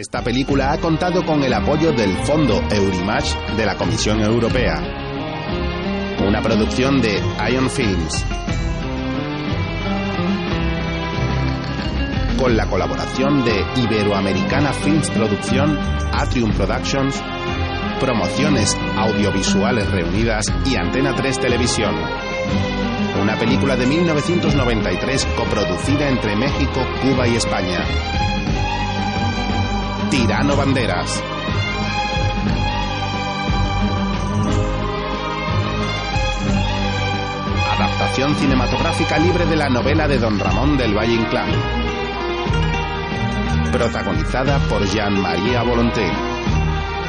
Esta película ha contado con el apoyo del Fondo Eurimage de la Comisión Europea. Una producción de Ion Films. Con la colaboración de Iberoamericana Films Producción, Atrium Productions, Promociones Audiovisuales Reunidas y Antena 3 Televisión. Una película de 1993 coproducida entre México, Cuba y España. Tirano Banderas. Adaptación cinematográfica libre de la novela de Don Ramón del Valle Inclán. Protagonizada por Jean-Marie Volonté.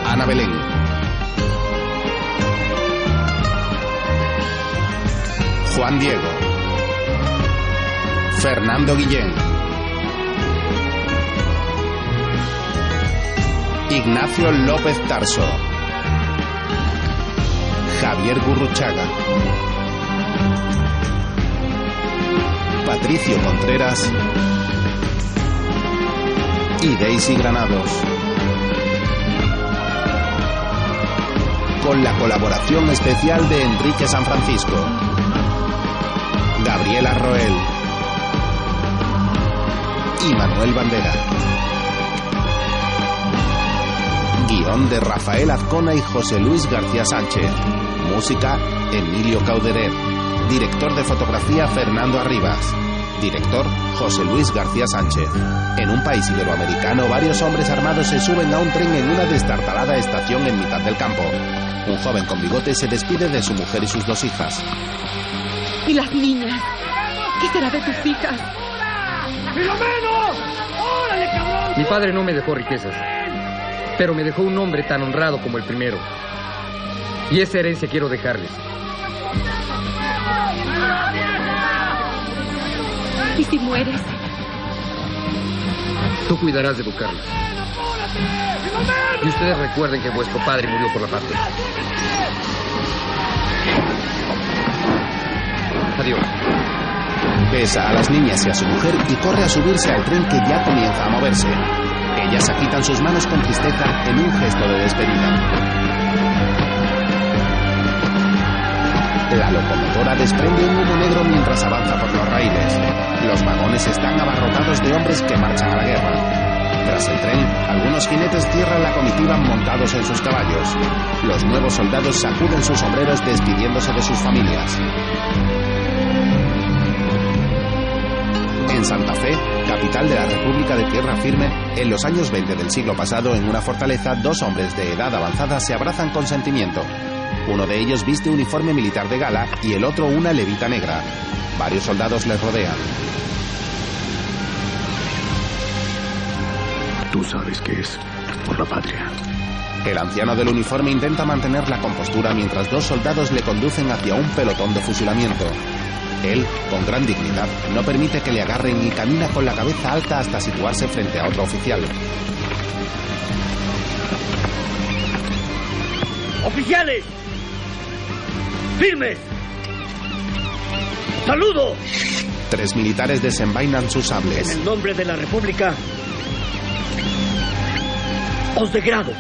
Ana Belén. Juan Diego. Fernando Guillén. Ignacio López Tarso. Javier Gurruchaga. Patricio Contreras. Y Daisy Granados. Con la colaboración especial de Enrique San Francisco. Gabriela Roel. Y Manuel Bandera. Guión de Rafael Azcona y José Luis García Sánchez. Música Emilio Cauderet. Director de fotografía Fernando Arribas. Director José Luis García Sánchez. En un país iberoamericano, varios hombres armados se suben a un tren en una destartalada estación en mitad del campo. Un joven con bigote se despide de su mujer y sus dos hijas. ¿Y las niñas? ¿Qué será de tus hijas? ¡Filomeno! ¡Órale, cabrón! Mi padre no me dejó riquezas, pero me dejó un hombre tan honrado como el primero. Y esa herencia quiero dejarles. ¿Y si mueres? Tú cuidarás de educarlos. Y ustedes recuerden que vuestro padre murió por la patria. Adiós. Besa a las niñas y a su mujer y corre a subirse al tren que ya comienza a moverse. Ellas agitan sus manos con tristeza en un gesto de despedida. La locomotora desprende un humo negro mientras avanza por los raíles. Los vagones están abarrotados de hombres que marchan a la guerra. Tras el tren, algunos jinetes cierran la comitiva montados en sus caballos. Los nuevos soldados sacuden sus sombreros despidiéndose de sus familias. En Santa Fe, capital de la República de Tierra Firme, en los años 20 del siglo pasado, en una fortaleza, dos hombres de edad avanzada se abrazan con sentimiento. Uno de ellos viste uniforme militar de gala y el otro una levita negra. Varios soldados les rodean. Tú sabes que es por la patria. El anciano del uniforme intenta mantener la compostura mientras dos soldados le conducen hacia un pelotón de fusilamiento. Él, con gran dignidad, no permite que le agarren y camina con la cabeza alta hasta situarse frente a otro oficial. ¡Oficiales! ¡Firmes! ¡Saludo! Tres militares desenvainan sus En sables. el nombre de la República, os degrado.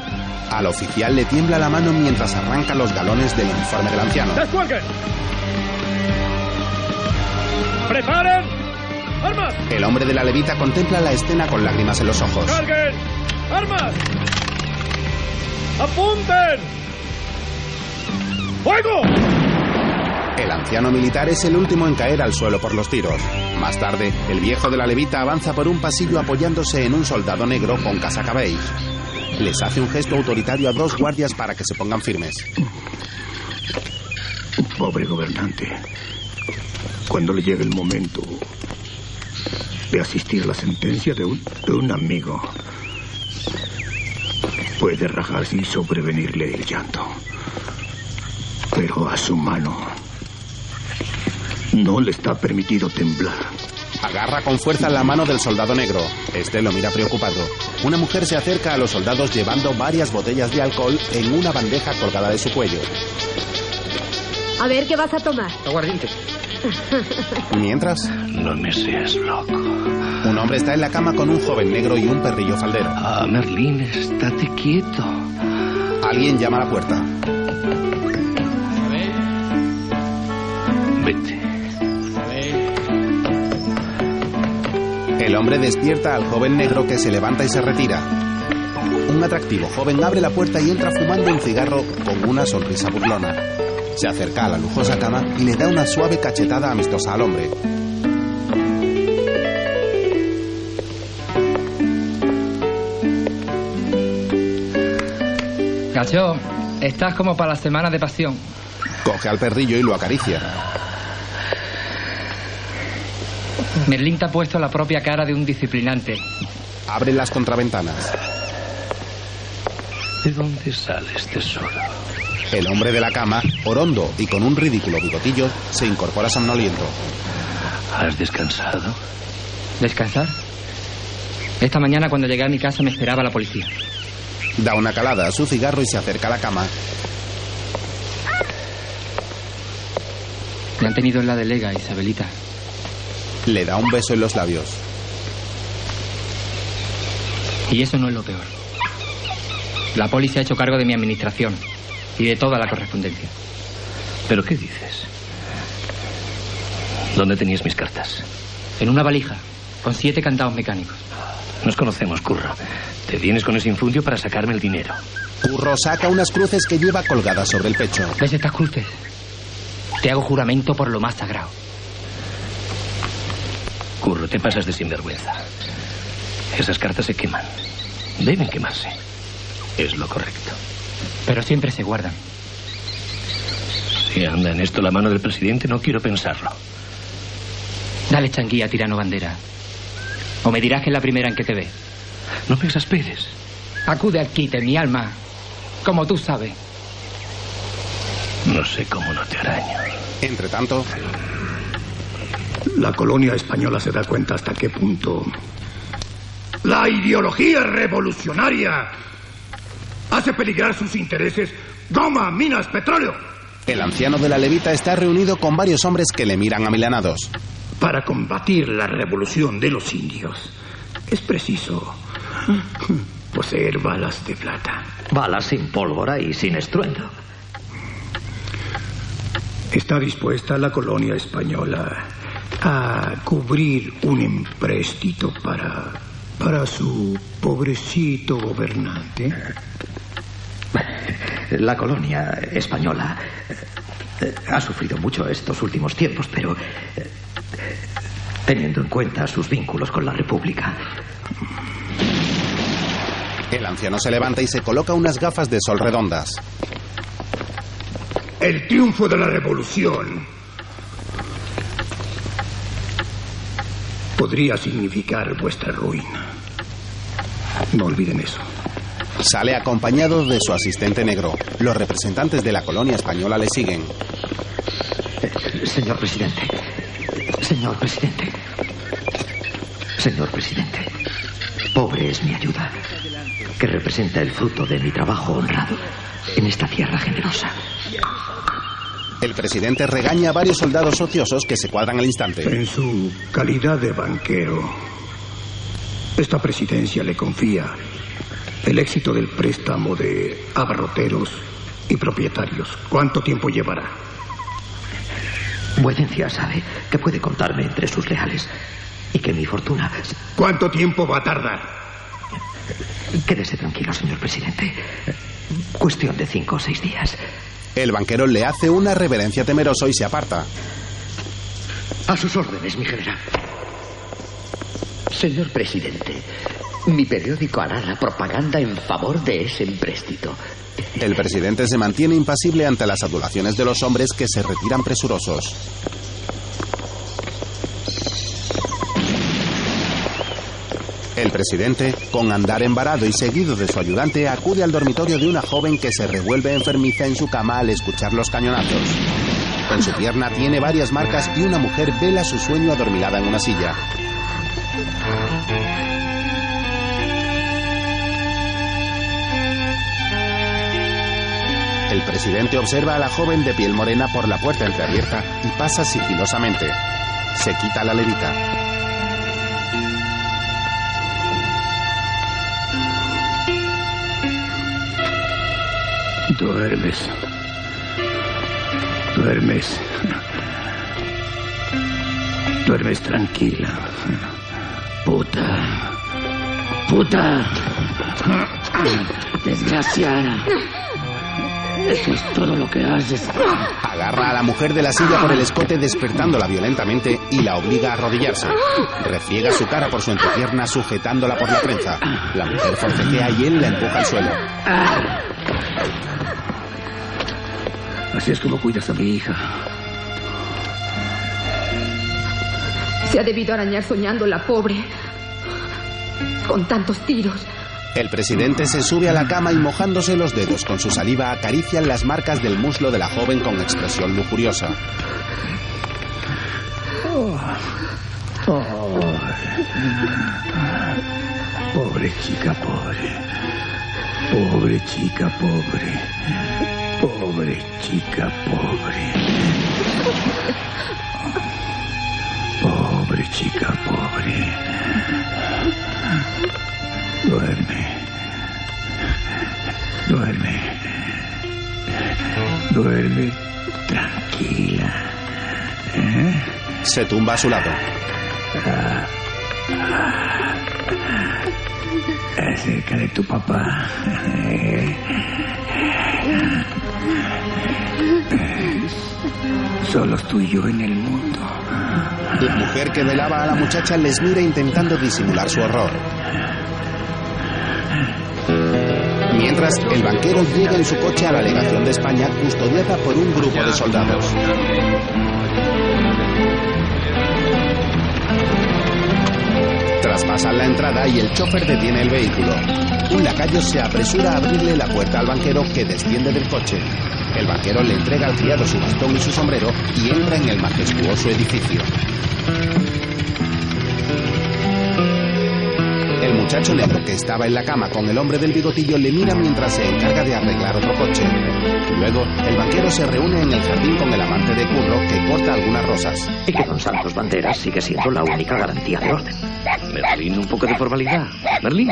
Al oficial le tiembla la mano mientras arranca los galones del uniforme del anciano. ¡Descuelguen! ¡Preparen! ¡Armas! El hombre de la levita contempla la escena con lágrimas en los ojos. ¡Carguen! ¡Armas! ¡Apunten! ¡Fuego! El anciano militar es el último en caer al suelo por los tiros. Más tarde, el viejo de la levita avanza por un pasillo apoyándose en un soldado negro con casaca beige. Les hace un gesto autoritario a dos guardias para que se pongan firmes. Pobre gobernante. Cuando le llegue el momento de asistir a la sentencia de un, de un amigo, puede rajarse y sobrevenirle el llanto. Pero a su mano no le está permitido temblar. Agarra con fuerza la mano del soldado negro. Este lo mira preocupado. Una mujer se acerca a los soldados llevando varias botellas de alcohol en una bandeja colgada de su cuello. A ver, ¿qué vas a tomar? Aguardiente. Mientras, No me seas loco. un hombre está en la cama con un joven negro y un perrillo faldero. Ah, Merlín, estate quieto. Alguien llama a la puerta. Vete. El hombre despierta al joven negro que se levanta y se retira. Un atractivo joven abre la puerta y entra fumando un cigarro con una sonrisa burlona. Se acerca a la lujosa cama y le da una suave cachetada amistosa al hombre. Gacho, estás como para la semana de pasión. Coge al perrillo y lo acaricia. Merlín te ha puesto la propia cara de un disciplinante. Abre las contraventanas. ¿De dónde sales, tesoro? El hombre de la cama, orondo y con un ridículo bigotillo, se incorpora somnoliento. ¿Has descansado? ¿Descansar? Esta mañana cuando llegué a mi casa me esperaba la policía. Da una calada a su cigarro y se acerca a la cama. Me han tenido en la delega, Isabelita. Le da un beso en los labios. Y eso no es lo peor. La policía ha hecho cargo de mi administración y de toda la correspondencia. ¿Pero qué dices? ¿Dónde tenías mis cartas? En una valija, con siete candados mecánicos. Nos conocemos, Curro. Te vienes con ese infundio para sacarme el dinero. Curro saca unas cruces que lleva colgadas sobre el pecho. ¿Ves estas cruces? Te hago juramento por lo más sagrado. Curro, te pasas de sinvergüenza. Esas cartas se queman. Deben quemarse. Es lo correcto. Pero siempre se guardan. Si anda en esto la mano del presidente, no quiero pensarlo. Dale changuía, tirano bandera. O me dirás que es la primera en que te ve. No me exasperes. Acude al quite, mi alma. Como tú sabes. No sé cómo no te araño. Entre tanto, La colonia española se da cuenta hasta qué punto la ideología revolucionaria hace peligrar sus intereses. Goma, minas, petróleo. el anciano de la levita está reunido con varios hombres que le miran amilanados. Para combatir la revolución de los indios es preciso poseer balas de plata. Balas sin pólvora y sin estruendo. ¿Está dispuesta la colonia española a cubrir un empréstito para, para su pobrecito gobernante? La colonia española eh, ha sufrido mucho estos últimos tiempos, pero eh, teniendo en cuenta sus vínculos con la República, El anciano se levanta y se coloca unas gafas de sol redondas. El triunfo de la revolución podría significar vuestra ruina. No olviden eso. Sale acompañado de su asistente negro. Los representantes de la colonia española le siguen. Señor presidente. Señor presidente. Señor presidente. Pobre es mi ayuda, que representa el fruto de mi trabajo honrado en esta tierra generosa. El presidente regaña a varios soldados ociosos que se cuadran al instante. En su calidad de banquero, esta presidencia le confía el éxito del préstamo de abarroteros y propietarios. ¿Cuánto tiempo llevará? Vuecencia sabe que puede contarme entre sus leales y que mi fortuna. ¿Cuánto tiempo va a tardar? Quédese tranquilo, señor presidente. Cuestión de cinco o seis días. El banquero le hace una reverencia temeroso y se aparta. A sus órdenes, mi general. Señor presidente, mi periódico hará la propaganda en favor de ese empréstito. El presidente se mantiene impasible ante las adulaciones de los hombres que se retiran presurosos. El presidente, con andar embarado y seguido de su ayudante, acude al dormitorio de una joven que se revuelve enfermiza en su cama al escuchar los cañonazos. En su pierna tiene varias marcas y una mujer vela su sueño adormilada en una silla. El presidente observa a la joven de piel morena por la puerta entreabierta y pasa sigilosamente. Se quita la levita. Duermes. Duermes. Duermes tranquila. Puta. Puta. Desgraciada. Eso es todo lo que haces. Agarra a la mujer de la silla por el escote despertándola violentamente y la obliga a arrodillarse. Refriega su cara por su entrepierna sujetándola por la trenza. La mujer forcejea y él la empuja al suelo. Así es como cuidas a mi hija. Se ha debido arañar soñando la pobre. Con tantos tiros. El presidente se sube a la cama y mojándose los dedos con su saliva acarician las marcas del muslo de la joven con expresión lujuriosa. Pobre chica, pobre. Pobre chica, pobre. Pobre chica, pobre. Pobre chica, pobre. Duerme. Duerme. Duerme tranquila. ¿Eh? Se tumba a su lado. Acerca de tu papá. Solos tú y yo en el mundo. La mujer que velaba a la muchacha les mira intentando disimular su horror. El banquero llega en su coche a la legación de España custodiada por un grupo de soldados. Traspasan la entrada y el chofer detiene el vehículo. Un lacayo se apresura a abrirle la puerta al banquero que desciende del coche. El banquero le entrega al criado su bastón y su sombrero y entra en el majestuoso edificio. Muchacho negro que estaba en la cama con el hombre del bigotillo le mira mientras se encarga de arreglar otro coche. Luego, el banquero se reúne en el jardín con el amante de Curro que corta algunas rosas. Y que Don Santos Banderas sigue siendo la única garantía de orden. Merlín, un poco de formalidad. Merlín.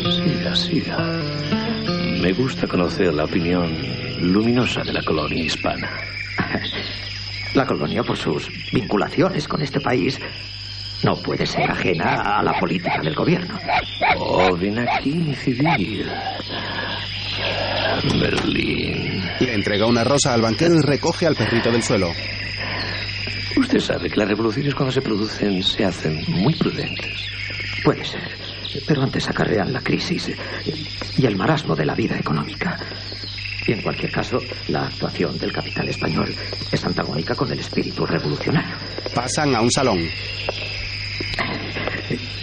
Siga, siga. Me gusta conocer la opinión luminosa de la colonia hispana. La colonia, por sus vinculaciones con este país, no puede ser ajena a la política del gobierno. Oh, ven aquí, mi civil. Merlín. Le entrega una rosa al banquero y recoge al perrito del suelo. Usted sabe que las revoluciones cuando se producen se hacen muy prudentes. Puede ser, pero antes acarrean la crisis y el marasmo de la vida económica. Y en cualquier caso, la actuación del capital español es antagónica con el espíritu revolucionario. Pasan a un salón.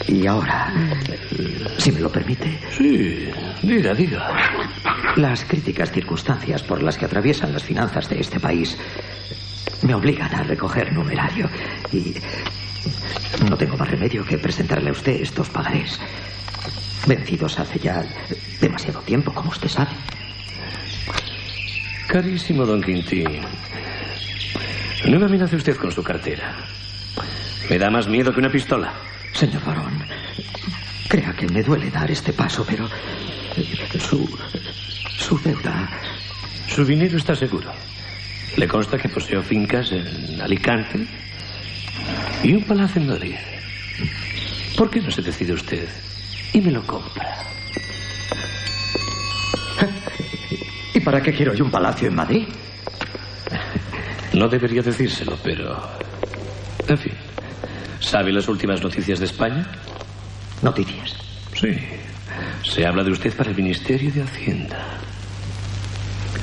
Y ahora, si me lo permite, Sí, diga, diga. las críticas circunstancias por las que atraviesan las finanzas de este país me obligan a recoger numerario y no tengo más remedio que presentarle a usted estos pagarés. Vencidos hace ya demasiado tiempo, como usted sabe. Carísimo don Quintín. No me amenace usted con su cartera. Me da más miedo que una pistola. Señor varón, crea que me duele dar este paso, pero su, su deuda Su dinero está seguro. Le consta que poseo fincas en Alicante y un palacio en Madrid. ¿Por qué no se decide usted y me lo compra? ¿Y para qué quiero yo un palacio en Madrid? No debería decírselo, pero... En fin. ¿Sabe las últimas noticias de España? Noticias. Sí. Se habla de usted para el Ministerio de Hacienda.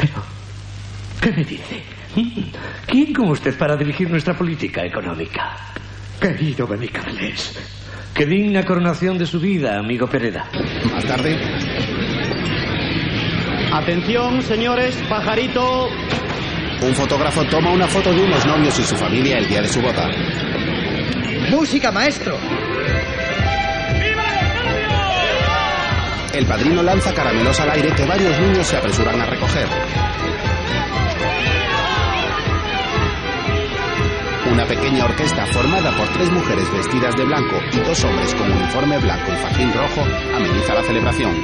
Pero, ¿qué me dice? ¿Quién como usted para dirigir nuestra política económica? Querido Benicarles, Qué digna coronación de su vida, amigo Pereda. Más tarde, Atención, señores, pajarito. un fotógrafo toma una foto de unos novios y su familia el día de su boda. Música, maestro. El padrino lanza caramelos al aire que varios niños se apresuran a recoger. Una pequeña orquesta formada por tres mujeres vestidas de blanco y dos hombres con uniforme blanco y fajín rojo ameniza la celebración.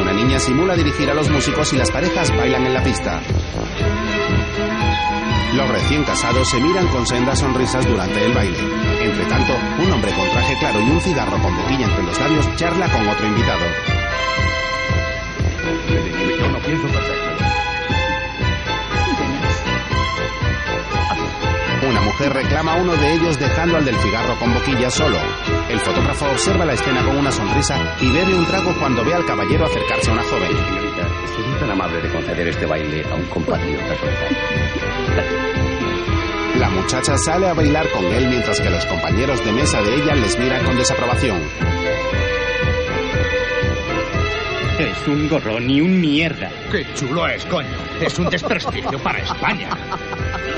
Una niña simula dirigir a los músicos y las parejas bailan en la pista. Los recién casados se miran con sendas sonrisas durante el baile. Entre tanto, un hombre con traje claro y un cigarro con boquilla entre los labios charla con otro invitado. Yo no pienso. Una mujer reclama a uno de ellos dejando al del cigarro con boquilla solo. El fotógrafo observa la escena con una sonrisa y bebe un trago cuando ve al caballero acercarse a una joven. Sería tan amable de conceder este baile a un compatriota solitario. La muchacha sale a bailar con él mientras que los compañeros de mesa de ella les miran con desaprobación. Es un gorrón y un mierda. ¡Qué chulo es, coño! Es un desprestigio para España.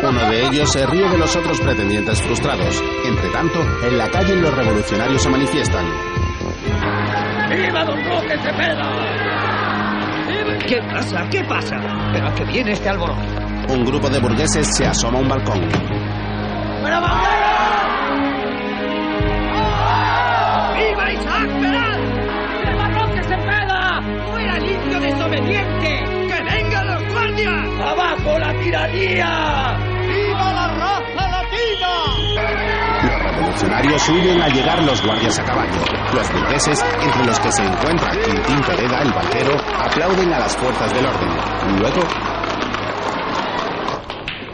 Uno de ellos se ríe de los otros pretendientes frustrados. Entre tanto, en la calle los revolucionarios se manifiestan. ¡Viva Don Roque Cepeda! ¿Qué pasa? ¿Qué pasa? ¿Pero a qué viene este alboroto? Un grupo de burgueses se asoma a un balcón. ¡Fuera bandera! ¡Viva Isaac Peral! ¡Viva Roque Cepeda! ¡Fuera el indio desobediente! ¡Que vengan los guardias! ¡Abajo la tiranía! ¡Viva la raza revolucionarios huyen al llegar los guardias a caballo. Los burgueses, entre los que se encuentra Quintín Pereda, el banquero, aplauden a las fuerzas del orden. Luego,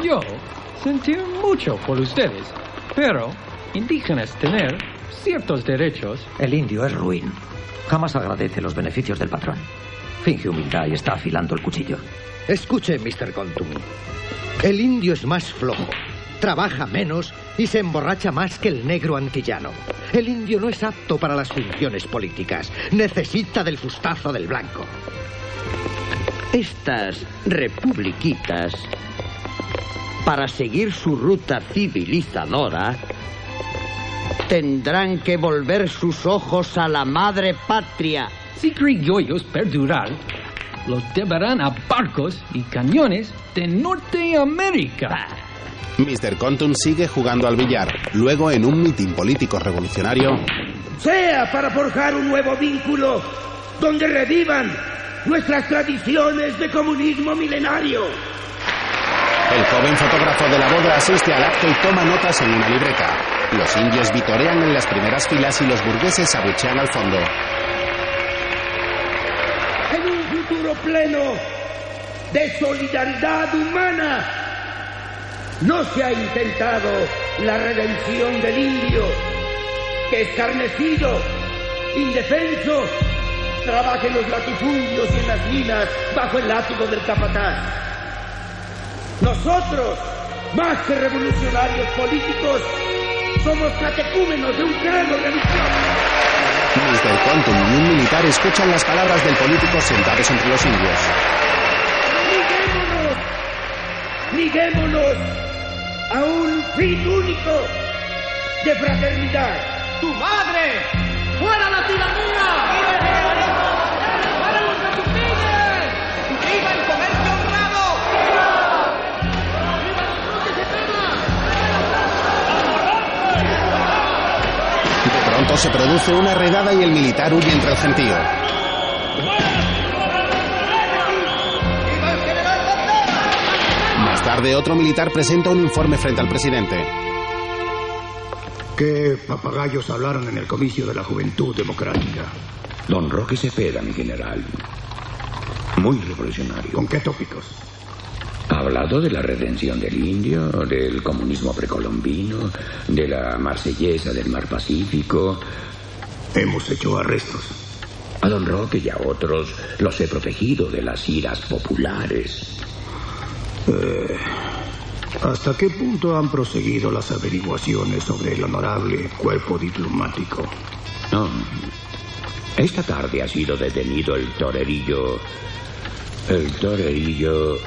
Yo sentí mucho por ustedes, pero indígenas tener ciertos derechos. El indio es ruin. Jamás agradece los beneficios del patrón. Finge humildad y está afilando el cuchillo. Escuche, Mr. Contum. El indio es más flojo, trabaja menos y se emborracha más que el negro antillano. El indio no es apto para las funciones políticas. Necesita del fustazo del blanco. Estas republiquitas, para seguir su ruta civilizadora, tendrán que volver sus ojos a la madre patria. Si criollos perdurar, los llevarán a barcos y cañones de Norteamérica. Mr. Contum sigue jugando al billar. Luego, en un mitin político revolucionario, Sea para forjar un nuevo vínculo donde revivan nuestras tradiciones de comunismo milenario. el joven fotógrafo de la boda asiste al acto y toma notas en una libreta. Los indios vitorean en las primeras filas y los burgueses abuchean al fondo. En un futuro pleno de solidaridad humana, no se ha intentado la redención del indio, que escarnecido, indefenso, trabaja en los latifundios y en las minas bajo el látigo del capataz. Nosotros, más que revolucionarios políticos, somos catecúmenos de un credo religioso. Mr. Contum y un militar escuchan las palabras del político sentados entre los indios. Liguémonos a un fin único de fraternidad. ¡Tu madre! ¡Fuera la tiranía! ¡Fuera los catupines! ¡Viva el comercio honrado! De pronto se produce una redada y el militar huye entre el gentío. Tarde, otro militar presenta un informe frente al presidente. ¿Qué papagayos hablaron en el comicio de la Juventud Democrática? Don Roque Cepeda, mi general. Muy revolucionario. ¿Con qué tópicos? Ha hablado de la redención del indio, del comunismo precolombino, de la marsellesa del mar Pacífico. Hemos hecho arrestos. A don Roque y a otros los he protegido de las iras populares. Eh, ¿Hasta qué punto han proseguido las averiguaciones sobre el honorable cuerpo diplomático? No. Esta tarde ha sido detenido el torerillo. El torerillo.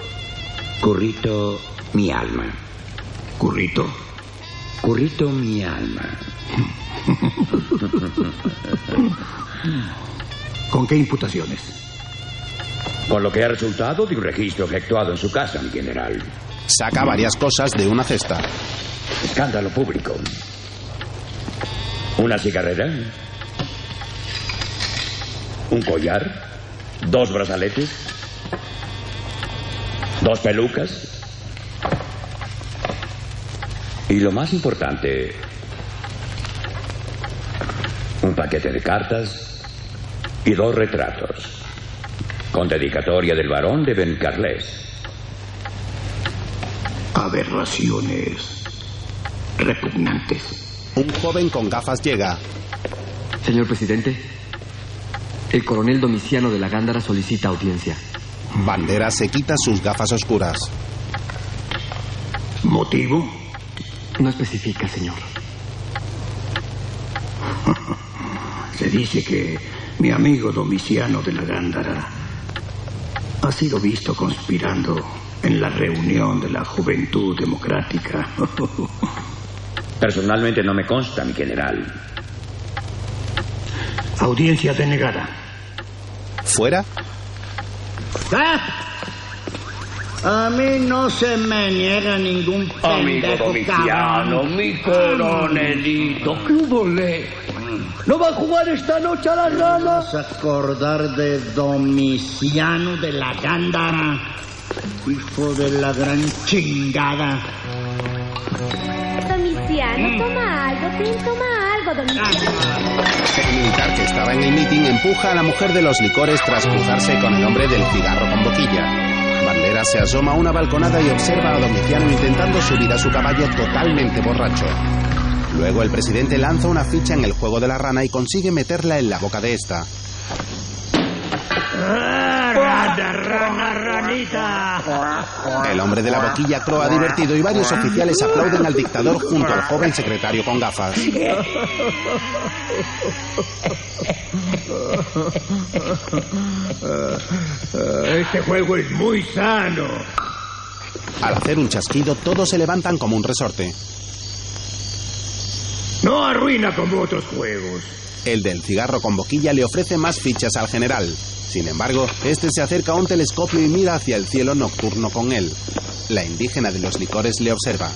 Currito mi alma. ¿Currito? Currito mi alma. ¿Con qué imputaciones? Con lo que ha resultado de un registro efectuado en su casa, mi general. Saca varias cosas de una cesta. Escándalo público. Una cigarrera. Un collar. Dos brazaletes. Dos pelucas. Y lo más importante, un paquete de cartas y dos retratos, con dedicatoria del varón de Ben Carles. Aberraciones repugnantes. Un joven con gafas llega. Señor presidente, el coronel Domiciano de la Gándara solicita audiencia. Bandera se quita sus gafas oscuras. ¿Motivo? No especifica, señor. Se dice que mi amigo Domiciano de la Gándara ha sido visto conspirando en la reunión de la Juventud Democrática. Personalmente no me consta, mi general. Audiencia denegada. ¿Fuera? ¿Ah? A mí no se me niega ningún Amigo pendejo, Domiciano, cabrón. mi coronelito, ¿qué hubo le? ¿No va a jugar esta noche a la rana? ¿Vas a acordar de Domiciano de la Gándara? Hijo de la gran chingada. Domiciano, toma algo, ten, toma algo, Domiciano. El militar que estaba en el mitin empuja a la mujer de los licores tras cruzarse con el hombre del cigarro con boquilla. Bandera se asoma a una balconada y observa a Domiciano intentando subir a su caballo totalmente borracho. Luego el presidente lanza una ficha en el juego de la rana y consigue meterla en la boca de esta. Rana, rana, ranita. El hombre de la boquilla croa divertido y varios oficiales aplauden al dictador junto al joven secretario con gafas. Este juego es muy sano. Al hacer un chasquido, todos se levantan como un resorte. No arruina como otros juegos. El del cigarro con boquilla le ofrece más fichas al general. Sin embargo, este se acerca a un telescopio y mira hacia el cielo nocturno con él. La indígena de los licores le observa.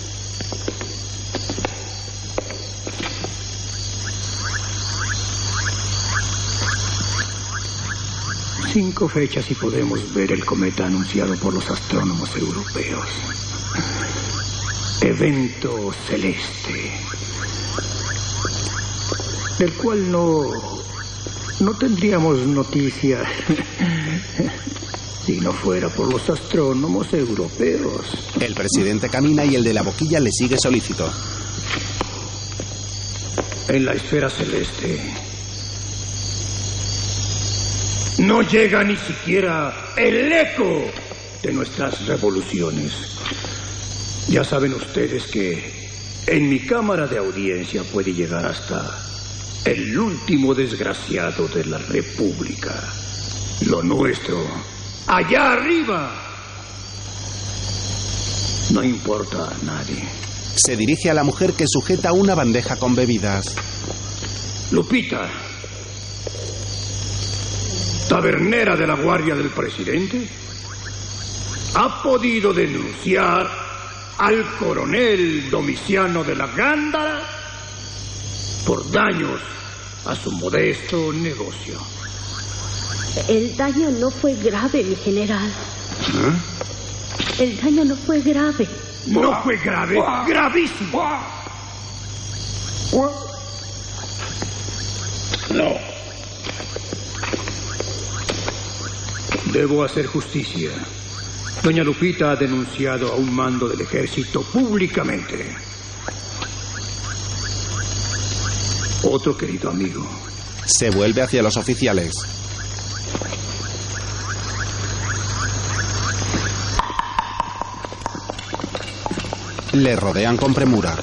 Cinco fechas y podemos ver el cometa anunciado por los astrónomos europeos. Evento celeste. Del cual no. No tendríamos noticia si no fuera por los astrónomos europeos. El presidente camina y el de la boquilla le sigue solícito. En la esfera celeste no llega ni siquiera el eco de nuestras revoluciones. Ya saben ustedes que en mi cámara de audiencia puede llegar hasta el último desgraciado de la República. Lo nuestro, allá arriba, no importa a nadie. Se dirige a la mujer que sujeta una bandeja con bebidas. Lupita, tabernera de la guardia del presidente, ha podido denunciar al coronel Domiciano de la Gándara por daños a su modesto negocio. El daño no fue grave, mi general. El daño no fue grave. No fue grave, gravísimo. No. Debo hacer justicia. Doña Lupita ha denunciado a un mando del ejército públicamente. Otro querido amigo. Se vuelve hacia los oficiales. Le rodean con premura.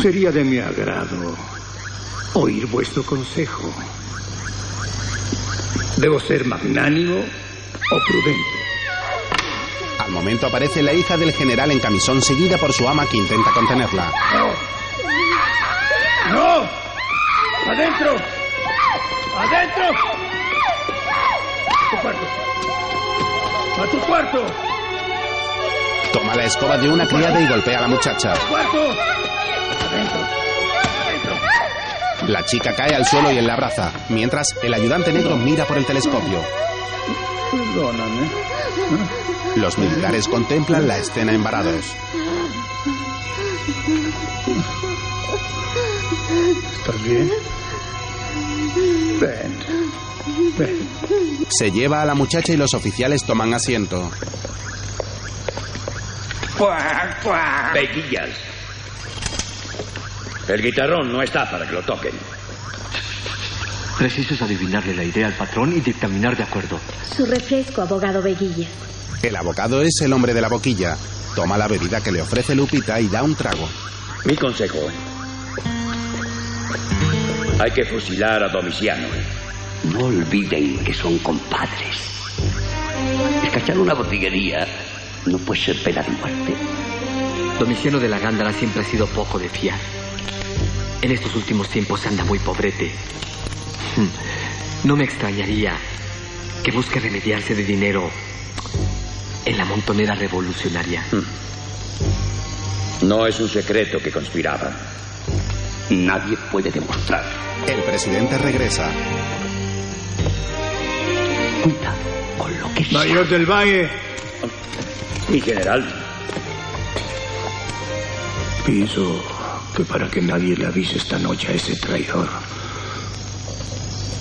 Sería de mi agrado oír vuestro consejo. ¿Debo ser magnánimo o prudente? Al momento aparece la hija del general en camisón seguida por su ama que intenta contenerla. ¡No! ¡Adentro! ¡Adentro! ¡A tu cuarto! ¡A tu cuarto! Toma la escoba de una criada y golpea a la muchacha. ¡Cuarto! La chica cae al suelo y él la abraza, mientras el ayudante negro mira por el telescopio. Perdóname. Los militares contemplan la escena embarados. ¿Estás bien? Ven. Ven. Se lleva a la muchacha y los oficiales toman asiento. Veguillas. El guitarrón no está para que lo toquen. Preciso es adivinarle la idea al patrón y dictaminar de acuerdo. Su refresco, abogado Veguilla. El abogado es el hombre de la boquilla. Toma la bebida que le ofrece Lupita y da un trago. Mi consejo. Hay que fusilar a Domiciano. No olviden que son compadres. Escachar una botillería no puede ser pena de muerte. Domiciano de la Gándara siempre ha sido poco de fiar. En estos últimos tiempos anda muy pobrete. Hmm. No me extrañaría que busque remediarse de dinero en la montonera revolucionaria. No es un secreto que conspiraban. Nadie puede demostrar. El presidente regresa. Cuida con lo que Mayor del Valle. Mi general. Pienso que para que nadie le avise esta noche a ese traidor,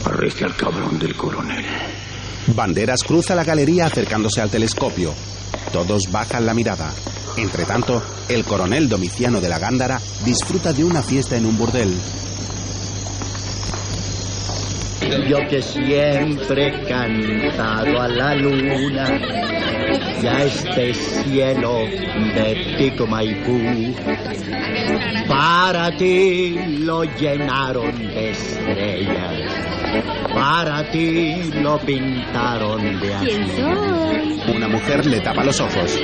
arreste al cabrón del coronel. Banderas cruza la galería acercándose al telescopio. Todos bajan la mirada. Entre tanto, el coronel Domiciano de la Gándara disfruta de una fiesta en un burdel. Yo que siempre he cantado a la luna y a este cielo de Pico Maipú. Para ti lo llenaron de estrellas, para ti lo pintaron de azul. Una mujer le tapa los ojos.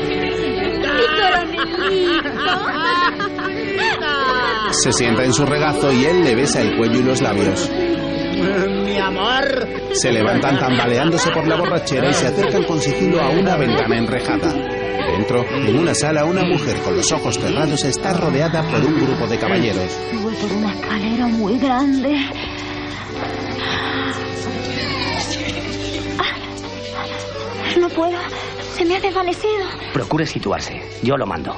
Se sienta en su regazo y él le besa el cuello y los labios. Mi amor. Se levantan tambaleándose por la borrachera y se acercan con sigilo a una ventana enrejada. Dentro, en una sala, una mujer con los ojos cerrados está rodeada por un grupo de caballeros. Voy por una escalera muy grande. Ah, No puedo. Se me ha desvanecido. Procure situarse. Yo lo mando.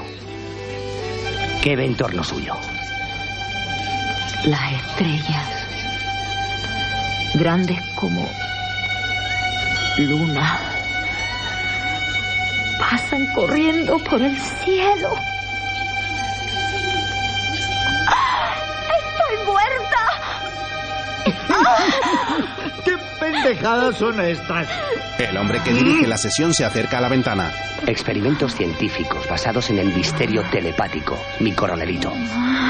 ¿Qué ve en torno suyo? Las estrellas. Grandes como luna. Pasan corriendo por el cielo. ¡Ah! ¡Estoy muerta! ¿Qué pendejadas son estas? El hombre que dirige la sesión se acerca a la ventana. Experimentos científicos basados en el misterio telepático, mi coronelito.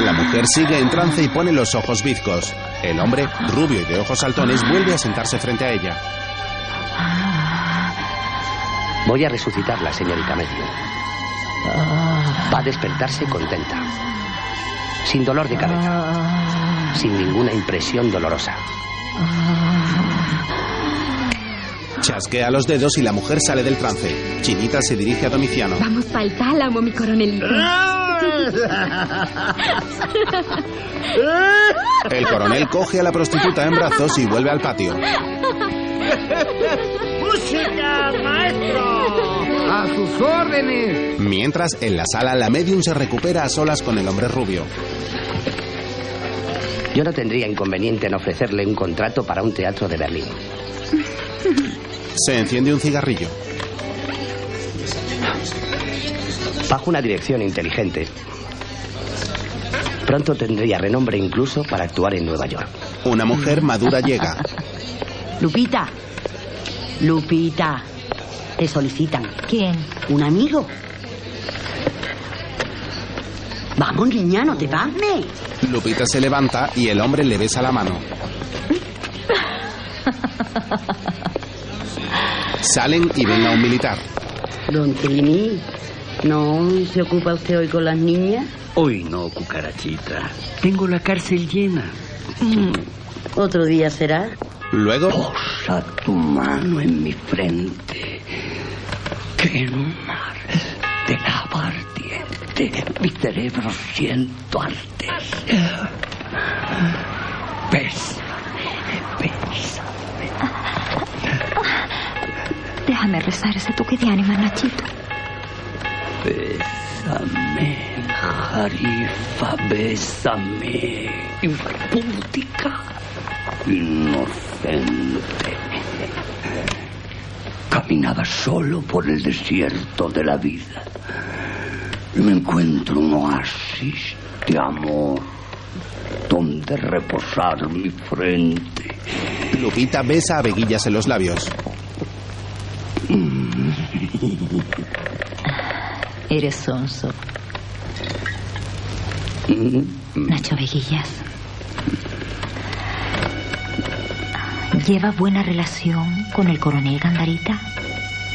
La mujer sigue en trance y pone los ojos bizcos. El hombre, rubio y de ojos saltones, vuelve a sentarse frente a ella. Voy a resucitarla, señorita Medio. Va a despertarse contenta. Sin dolor de cabeza. Sin ninguna impresión dolorosa. Chasquea los dedos y la mujer sale del trance. Chinita se dirige a Domiciano. Vamos para el tálamo, mi coronelito. El coronel coge a la prostituta en brazos y vuelve al patio. ¡Música, maestro! ¡A sus órdenes! Mientras, en la sala, la medium se recupera a solas con el hombre rubio. Yo no tendría inconveniente en ofrecerle un contrato para un teatro de Berlín. Se enciende un cigarrillo. Bajo una dirección inteligente, pronto tendría renombre incluso para actuar en Nueva York. Una mujer madura llega. Lupita. Lupita. Te solicitan. ¿Quién? ¿Un amigo? Vamos, niña, no te pasmes. Lupita se levanta y el hombre le besa la mano. Salen y ven a un militar. Don Trini, ¿no se ocupa usted hoy con las niñas? Hoy no, cucarachita. Tengo la cárcel llena. Mm, Otro día será. Luego. Posa tu mano en mi frente. Que en un mar de lava ardiente mi cerebro siento arder. Bésame, bésame. Déjame rezar ese toque de ánima, Nachito. Bésame, Jarifa, bésame. Impúdica, inocente. Caminaba solo por el desierto de la vida y me encuentro un oasis de amor donde reposar mi frente. Lupita besa a Veguillas en los labios. Eres sonso. Nacho Veguillas. ¿Lleva buena relación con el coronel Gandarita?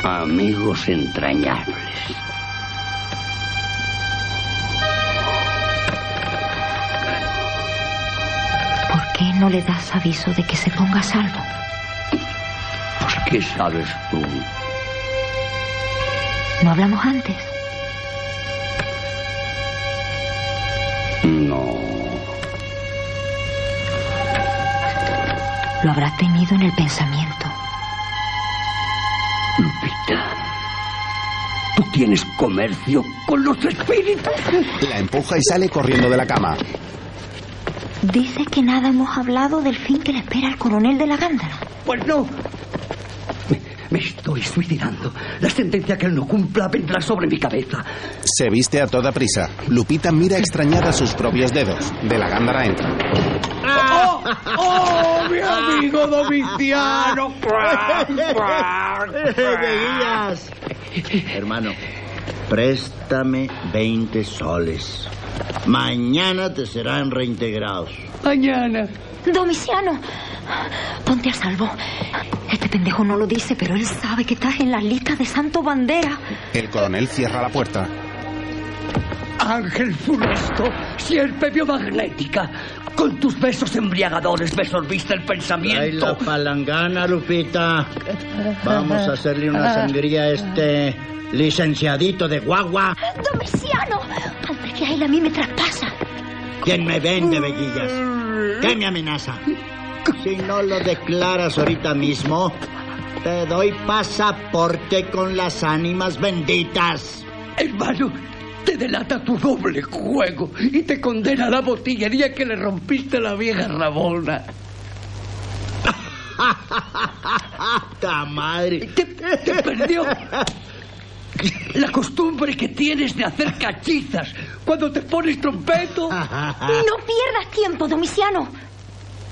Amigos entrañables. ¿Por qué no le das aviso de que se ponga a salvo? Pues, ¿qué sabes tú? ¿No hablamos antes? Lo habrá tenido en el pensamiento. Lupita, tú tienes comercio con los espíritus. La empuja y sale corriendo de la cama. Dice que nada hemos hablado del fin que le espera al coronel de la Gándara. Pues no. Me, me estoy suicidando. La sentencia que él no cumpla vendrá sobre mi cabeza. Se viste a toda prisa. Lupita mira extrañada sus propios dedos. De la gándara entra. ¡Oh! ¡Oh, mi amigo Domiciano! Veguillas. Hermano, préstame 20 soles. Mañana te serán reintegrados. Mañana. Domiciano, ponte a salvo. Este pendejo no lo dice, pero él sabe que estás en la lista de Santo Bandera. El coronel cierra la puerta. Ángel funesto, sierpe biomagnética, con tus besos embriagadores me sorbiste el pensamiento. la palangana, Lupita. Vamos a hacerle una sangría a este licenciadito de guagua. Domiciano, hombre, que a él a mí me traspasa. ¿Quién me vende, Veguillas? ¿Qué me amenaza? Si no lo declaras ahorita mismo, te doy pasaporte con las ánimas benditas. Hermano, te delata tu doble juego y te condena a la botillería que le rompiste a la vieja Rabona. ¡Ta madre! Te, te perdió la costumbre que tienes de hacer cachizas cuando te pones trompeto. No pierdas tiempo, Domiciano.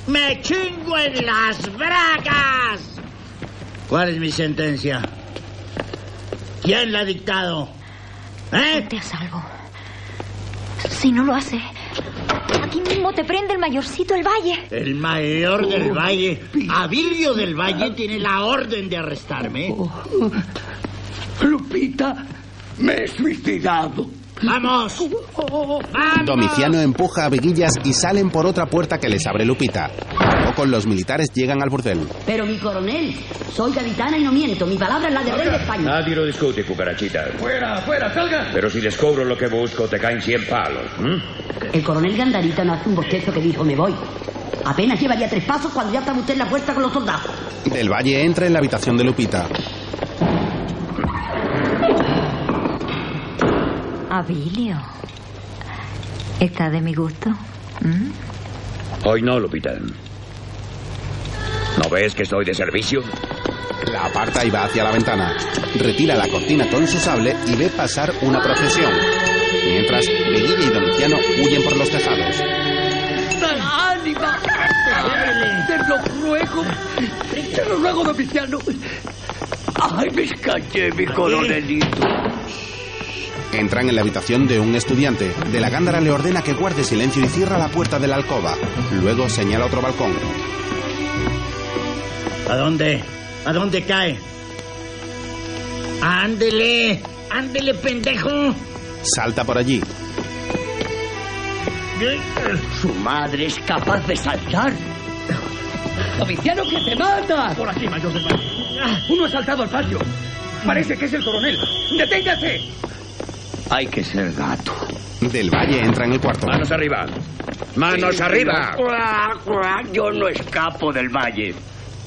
¡Me chingo en las bragas! ¿Cuál es mi sentencia? ¿Quién la ha dictado? ¿Eh? Ponte a salvo. Si no lo hace, aquí mismo te prende el mayorcito del valle. El mayor del Valle, Abilio del Valle, tiene la orden de arrestarme. Lupita, me he suicidado. ¡Vamos! Domiciano empuja a Veguillas y salen por otra puerta que les abre Lupita. Poco los militares llegan al burdel. Pero mi coronel, soy gaditana y no miento. Mi palabra es la de rey de España. Nadie lo discute, cucarachita. ¡Fuera, fuera, salga! Pero si descubro lo que busco, te caen 100 palos. El coronel Gandarita no hace un bostezo que dijo me voy. Apenas llevaría tres pasos cuando ya estaba usted en la puerta con los soldados. Del Valle entra en la habitación de Lupita. Abilio. ¿Está de mi gusto? ¿Mm? Hoy no, Lupita. ¿No ves que estoy de servicio? La aparta y va hacia la ventana. Retira la cortina con su sable y ve pasar una procesión. Mientras, Veguilla y Domiciano huyen por los tejados. ¡Ánima! Te lo ruego. Te lo ruego, Domiciano. ¡Ay, me escaché, mi coronelito! Entran en la habitación de un estudiante. De la Gándara le ordena que guarde silencio y cierra la puerta de la alcoba. Luego señala otro balcón. ¿A dónde? ¿A dónde cae? ¡Ándele! ¡Ándele, pendejo! Salta por allí. Su madre es capaz de saltar. ¡Domiciano, que te mata! Por aquí, mayor del Valle. Uno ha saltado al patio. Parece que es el coronel. ¡Deténgase! Hay que ser gato. Del Valle entra en el cuarto. Manos arriba. Manos arriba. Yo no escapo del valle.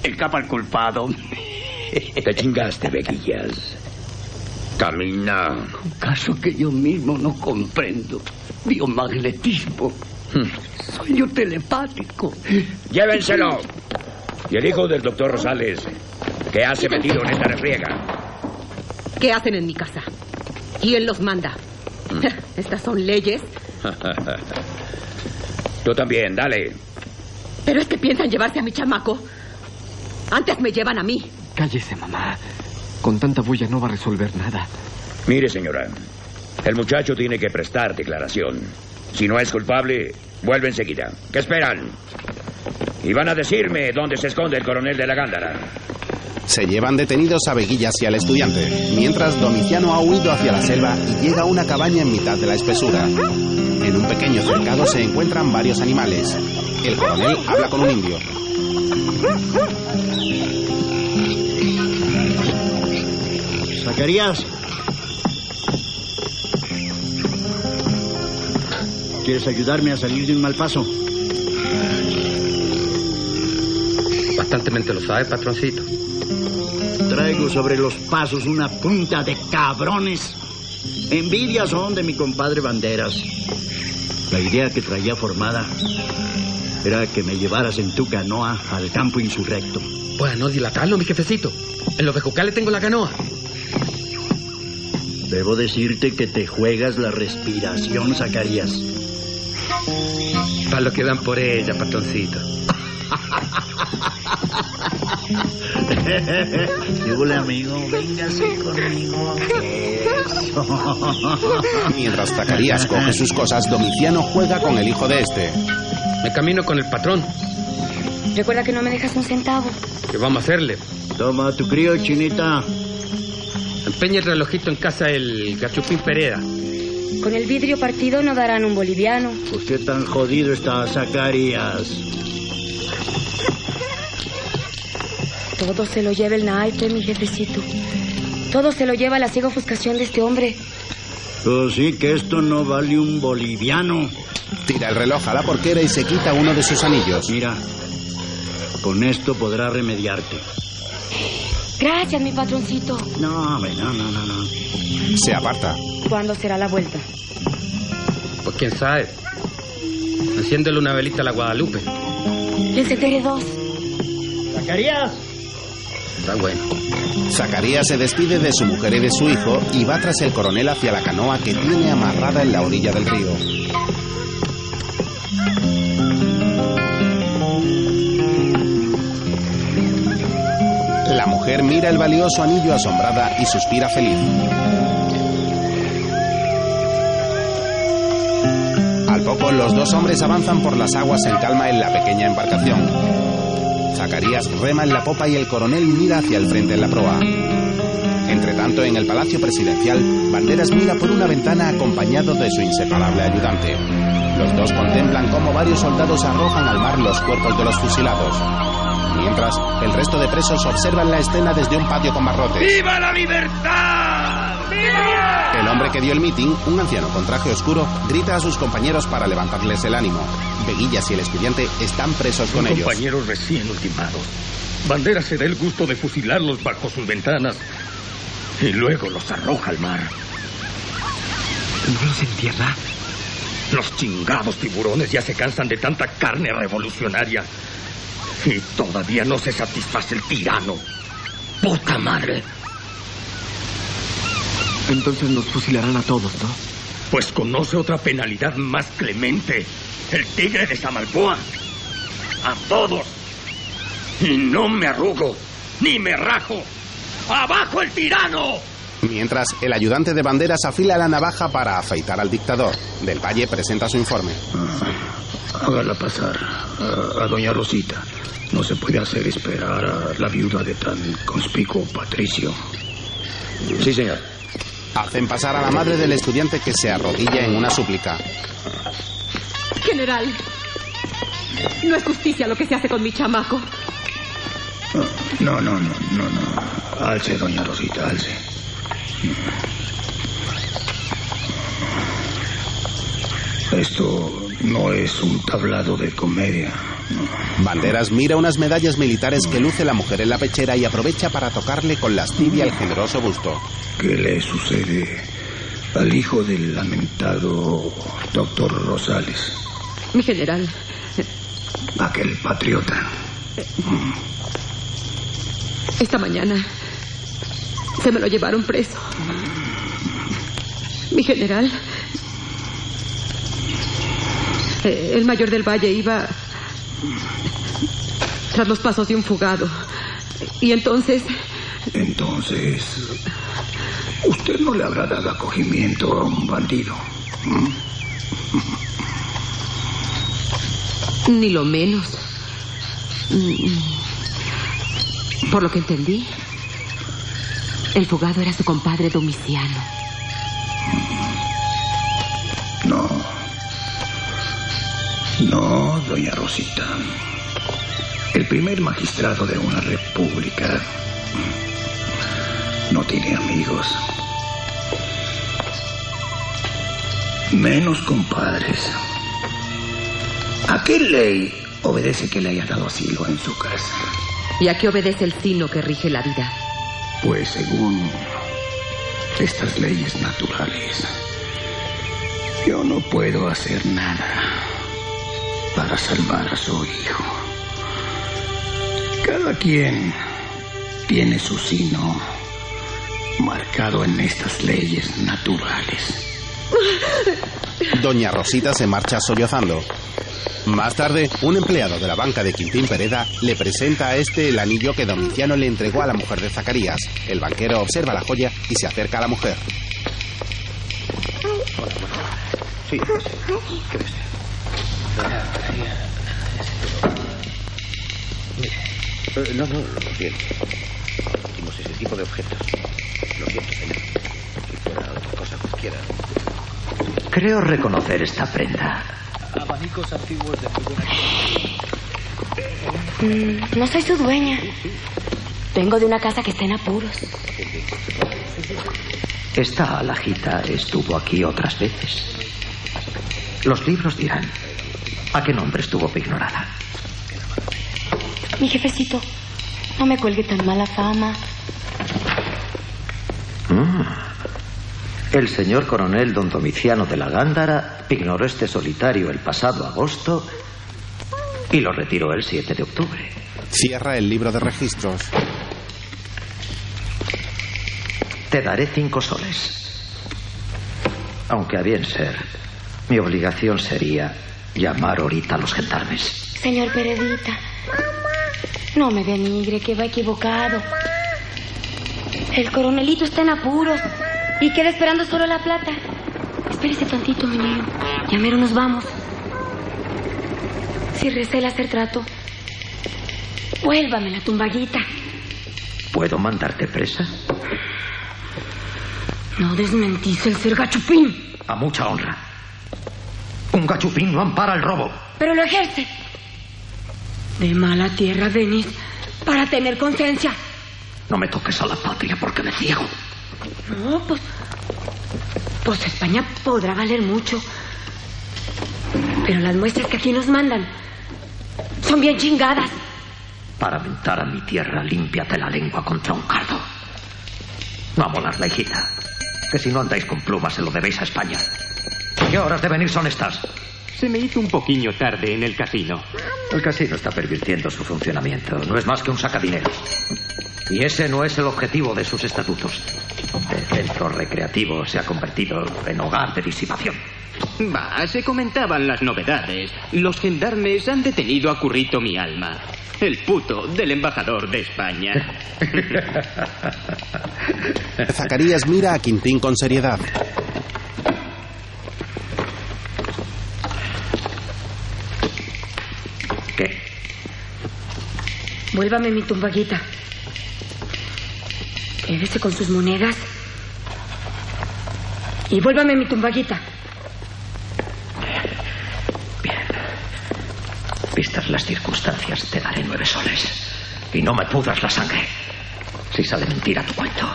Escapa el culpado. Te chingaste, Bequillas. Camina. Un caso que yo mismo no comprendo. Biomagnetismo. Sueño telepático. Llévenselo. Y el hijo del doctor Rosales, que hace metido en esta refriega. ¿Qué hacen en mi casa? ¿Quién los manda? Estas son leyes. Tú también, dale. Pero es que piensan llevarse a mi chamaco. Antes me llevan a mí. Cállese, mamá. Con tanta bulla no va a resolver nada. Mire, señora, el muchacho tiene que prestar declaración. Si no es culpable, vuelve enseguida. ¿Qué esperan? Y van a decirme dónde se esconde el coronel de la Gándara. Se llevan detenidos a Veguillas y al estudiante, mientras Domiciano ha huido hacia la selva y llega a una cabaña en mitad de la espesura. En un pequeño cercado se encuentran varios animales. El coronel habla con un indio. Zacarías. ¿Quieres ayudarme a salir de un mal paso? Bastantemente lo sabe, patroncito. Traigo sobre los pasos una punta de cabrones. Envidias son de mi compadre Banderas. La idea que traía formada era que me llevaras en tu canoa al campo insurrecto. Pues no dilatarlo, mi jefecito. En los bejucales tengo la canoa. Debo decirte que te juegas la respiración, Zacarías. Para lo que dan por ella, patroncito. Hola, amigo, véngase conmigo. Eso. Mientras Zacarías coge sus cosas, Domiciano juega con el hijo de este. Me camino con el patrón. Recuerda que no me dejas un centavo. ¿Qué vamos a hacerle? Toma tu crío, chinita. Empeña el relojito en casa el gachupín Pereda. Con el vidrio partido no darán un boliviano. ¿Por qué tan jodido está Zacarías? Todo se lo lleva el naipe, mi jefecito. Todo se lo lleva la ciega ofuscación de este hombre. Sí que esto no vale un boliviano. Tira el reloj a la porquera y se quita uno de sus anillos. Mira, con esto podrá remediarte. Gracias, mi patroncito. No, hombre, no, no, no, no. Se aparta. ¿Cuándo será la vuelta? Pues quién sabe. Enciéndele una velita a la Guadalupe. Le encenderé dos. ¡Zacarías! Zacarías se despide de su mujer y de su hijo y va tras el coronel hacia la canoa que tiene amarrada en la orilla del río. La mujer mira el valioso anillo asombrada y suspira feliz. Al poco, los dos hombres avanzan por las aguas en calma en la pequeña embarcación. Zacarías rema en la popa y el coronel mira hacia el frente en la proa. Entre tanto, en el palacio presidencial, Banderas mira por una ventana acompañado de su inseparable ayudante. Los dos contemplan cómo varios soldados arrojan al mar los cuerpos de los fusilados. Mientras, el resto de presos observan la escena desde un patio con barrotes. ¡Viva la libertad! Que dio el mitin, un anciano con traje oscuro, grita a sus compañeros para levantarles el ánimo. Veguillas y el estudiante están presos con ellos. compañeros recién ultimados. Bandera se da el gusto de fusilarlos bajo sus ventanas y luego los arroja al mar. ¿No los entierra? Los chingados tiburones ya se cansan de tanta carne revolucionaria. Y todavía no se satisface el tirano. ¡Puta madre! Entonces nos fusilarán a todos, ¿no? Pues conoce otra penalidad más clemente. El tigre de Samalboa. A todos. Y no me arrugo, ni me rajo. ¡Abajo el tirano! Mientras, el ayudante de Banderas afila la navaja para afeitar al dictador. Del Valle presenta su informe. Hágala pasar a, a doña Rosita. No se puede hacer esperar a la viuda de tan conspicuo Patricio. Sí, señor. Hacen pasar a la madre del estudiante que se arrodilla en una súplica. General, no es justicia lo que se hace con mi chamaco. No, no, no, no, no. Alce, doña Rosita, alce. Esto no es un tablado de comedia. Banderas mira unas medallas militares que luce la mujer en la pechera y aprovecha para tocarle con lascivia el generoso busto. ¿Qué le sucede al hijo del lamentado doctor Rosales? Mi general. Aquel patriota. Esta mañana se me lo llevaron preso. Mi general. Eh, El mayor del Valle iba tras los pasos de un fugado. Y entonces Entonces, usted no le habrá dado acogimiento a un bandido. Ni lo menos. Por lo que entendí, el fugado era su compadre Domiciano. No. No, doña Rosita. El primer magistrado de una república no tiene amigos. Menos compadres. ¿A qué ley obedece que le haya dado asilo en su casa? ¿Y a qué obedece el sino que rige la vida? Pues según estas leyes naturales, yo no puedo hacer nada para salvar a su hijo. Cada quien tiene su sino marcado en estas leyes naturales. Doña Rosita se marcha sollozando. Más tarde, un empleado de la banca de Quintín Pereda le presenta a este el anillo que Domiciano le entregó a la mujer de Zacarías. El banquero observa la joya y se acerca a la mujer. Sí, ¿qué No, no, lo siento. Hicimos ese tipo de objetos. Lo siento, señor. Si fuera otra cosa cualquiera. Creo reconocer esta prenda. Abanicos antiguos de muy buena Mm, no soy su dueña. Vengo de una casa que está en apuros. Esta alajita estuvo aquí otras veces. Los libros dirán a qué nombre estuvo ignorada. Mi jefecito, no me cuelgue tan mala fama. Mm. El señor coronel don Domiciano de la Gándara ignoró este solitario el pasado agosto y lo retiró el 7 de octubre. Cierra el libro de registros. Te daré cinco soles. Aunque a bien ser, mi obligación sería llamar ahorita a los gendarmes. Señor Peredita, no me denigre que va equivocado. El coronelito está en apuros y queda esperando solo la plata. Espérese tantito, mi niño. Ya mero nos vamos. Si recela hacer trato, vuélvame la tumbaguita. ¿Puedo mandarte presa? No desmentís el ser gachupín, A mucha honra. Un gachupín no ampara el robo. pero lo ejerce. De mala tierra venís para tener conciencia. No me toques a la patria porque me ciego. No, pues. Pues España podrá valer mucho. Pero las muestras que aquí nos mandan son bien chingadas. Para mentar a mi tierra, límpiate la lengua contra un cardo. No amolas la hijita. Que si no andáis con plumas se lo debéis a España. ¿Qué horas de venir son estas? Se me hizo un poquillo tarde en el casino. El casino está pervirtiendo su funcionamiento. No es más que un sacadineros. Y ese no es el objetivo de sus estatutos. El centro recreativo se ha convertido en hogar de disipación. Va, se comentaban las novedades. Los gendarmes han detenido a Currito mi alma. El puto del embajador de España. Zacarías mira a Quintín con seriedad. Vuélvame mi tumbaguita. Quédese con sus monedas. Y vuélvame mi tumbaguita. Vistas las circunstancias, te daré nueve soles. y no me pudras la sangre. Si sale mentira tu cuento,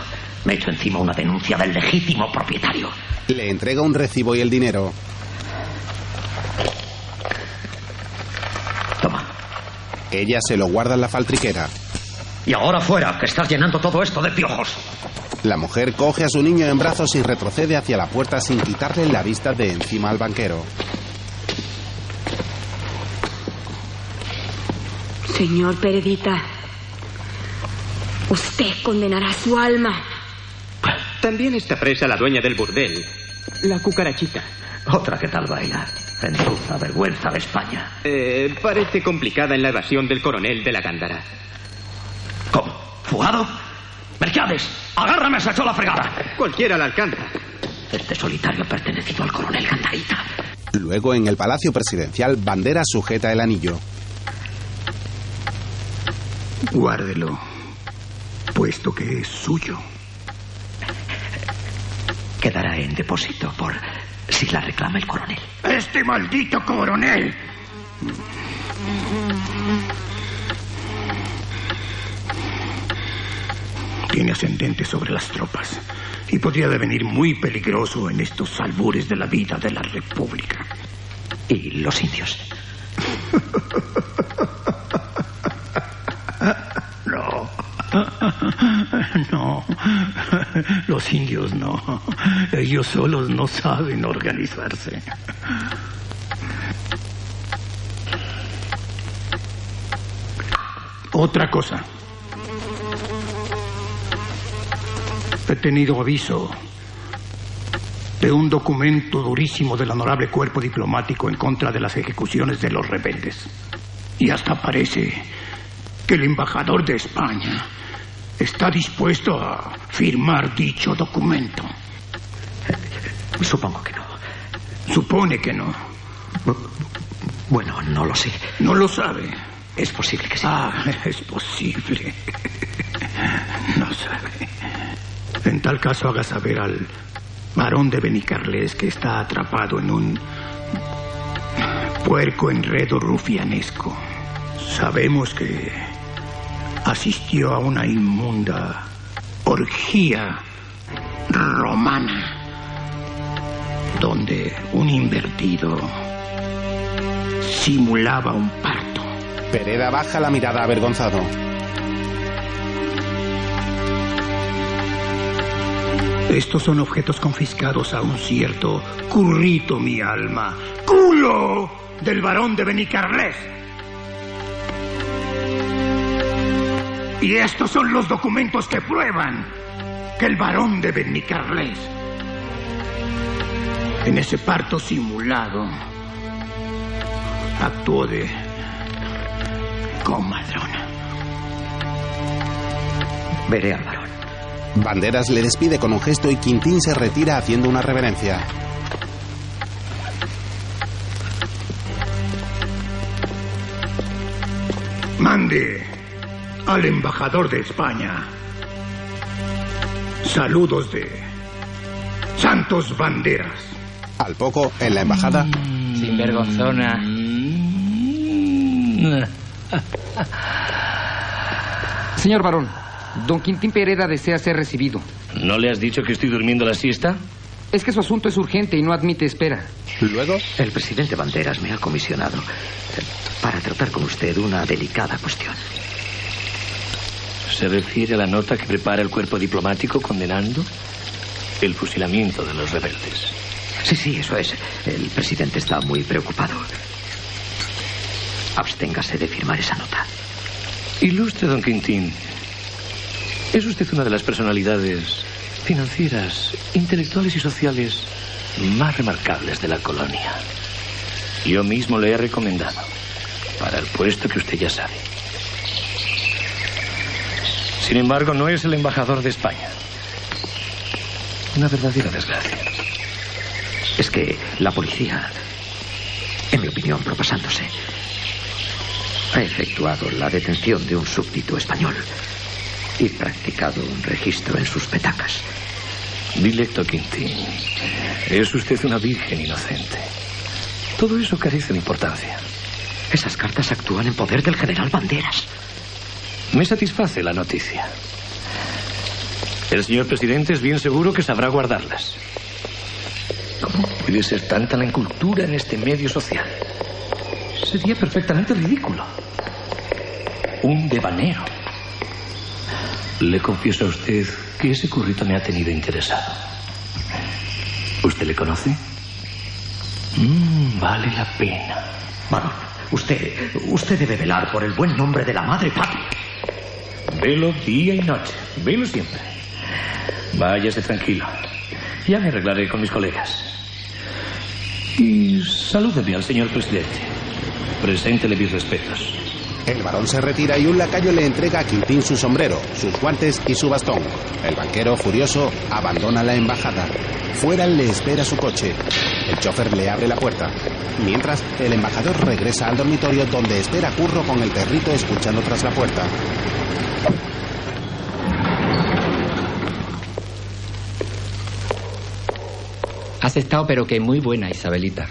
me echo encima una denuncia del legítimo propietario. Le entrega un recibo y el dinero. Ella se lo guarda en la faltriquera. Y ahora fuera, que estás llenando todo esto de piojos. La mujer coge a su niño en brazos y retrocede hacia la puerta sin quitarle la vista de encima al banquero. Señor Peredita, usted condenará su alma. También está presa la dueña del burdel, la cucarachita. Otra que tal baila. Gentuza, vergüenza de España. Eh, parece complicada en la evasión del coronel de la Gándara. ¿Cómo? ¿Fugado? Mercades, agárrame a esa chola fregada. Cualquiera la alcanza. Este solitario ha pertenecido al coronel Gandarita. Luego, en el palacio presidencial, Bandera sujeta el anillo. Guárdelo, puesto que es suyo. Quedará en depósito por si la reclama el coronel. Este maldito coronel. Tiene ascendente sobre las tropas y podría devenir muy peligroso en estos albures de la vida de la República. ¿Y los indios? No. Los indios no. Ellos solos no saben organizarse. Otra cosa. He tenido aviso de un documento durísimo del honorable cuerpo diplomático en contra de las ejecuciones de los rebeldes. Y hasta parece que el embajador de España está dispuesto a firmar dicho documento. Supongo que no. Supone que no. Bueno, no lo sé. No lo sabe. Es posible que sí. Ah, es posible. No sabe. En tal caso haga saber al varón de Benicarles que está atrapado en un puerco enredo rufianesco. Sabemos que asistió a una inmunda orgía romana donde un invertido simulaba un parto. Pereda baja la mirada avergonzado. Estos son objetos confiscados a un cierto currito mi alma, culo del varón de Benicarles. Y estos son los documentos que prueban que el varón de Benicarles, en ese parto simulado, actuó de comadrona. Veré al varón. Banderas le despide con un gesto y Quintín se retira haciendo una reverencia. Mande al embajador de España. Saludos de Santos Banderas. Al poco, en la embajada. Sin vergonzona. Señor varón, don Quintín Pereda desea ser recibido. ¿No le has dicho que estoy durmiendo la siesta? Es que su asunto es urgente y no admite espera. Luego, El presidente Banderas me ha comisionado para tratar con usted una delicada cuestión. ¿Se refiere a la nota que prepara el cuerpo diplomático condenando el fusilamiento de los rebeldes? Sí, sí, eso es. El presidente está muy preocupado. Absténgase de firmar esa nota. Ilustre, don Quintín. Es usted una de las personalidades financieras, intelectuales y sociales más remarcables de la colonia. Yo mismo le he recomendado para el puesto que usted ya sabe. Sin embargo, no es el embajador de España. Una verdadera desgracia. Es que la policía, en mi opinión, propasándose, ha efectuado la detención de un súbdito español y practicado un registro en sus petacas. Dilecto Quintín, es usted una virgen inocente. Todo eso carece de importancia. Esas cartas actúan en poder del general Banderas. Me satisface la noticia. El señor presidente es bien seguro que sabrá guardarlas. ¿Cómo puede ser tanta la incultura en este medio social? Sería perfectamente ridículo. Un devanero. Le confieso a usted que ese currito me ha tenido interesado. ¿Usted le conoce? Mm, vale la pena. Bueno, usted, usted debe velar por el buen nombre de la madre patria. Velo día y noche. Velo siempre. Váyase tranquilo. Ya me arreglaré con mis colegas. Y salúdeme al señor presidente. Preséntele mis respetos. El varón se retira y un lacayo le entrega a Quintín su sombrero, sus guantes y su bastón. El banquero, furioso, abandona la embajada. Fuera le espera su coche. El chofer le abre la puerta. Mientras, el embajador regresa al dormitorio donde espera Curro con el perrito escuchando tras la puerta. Has estado pero que muy buena, Isabelita.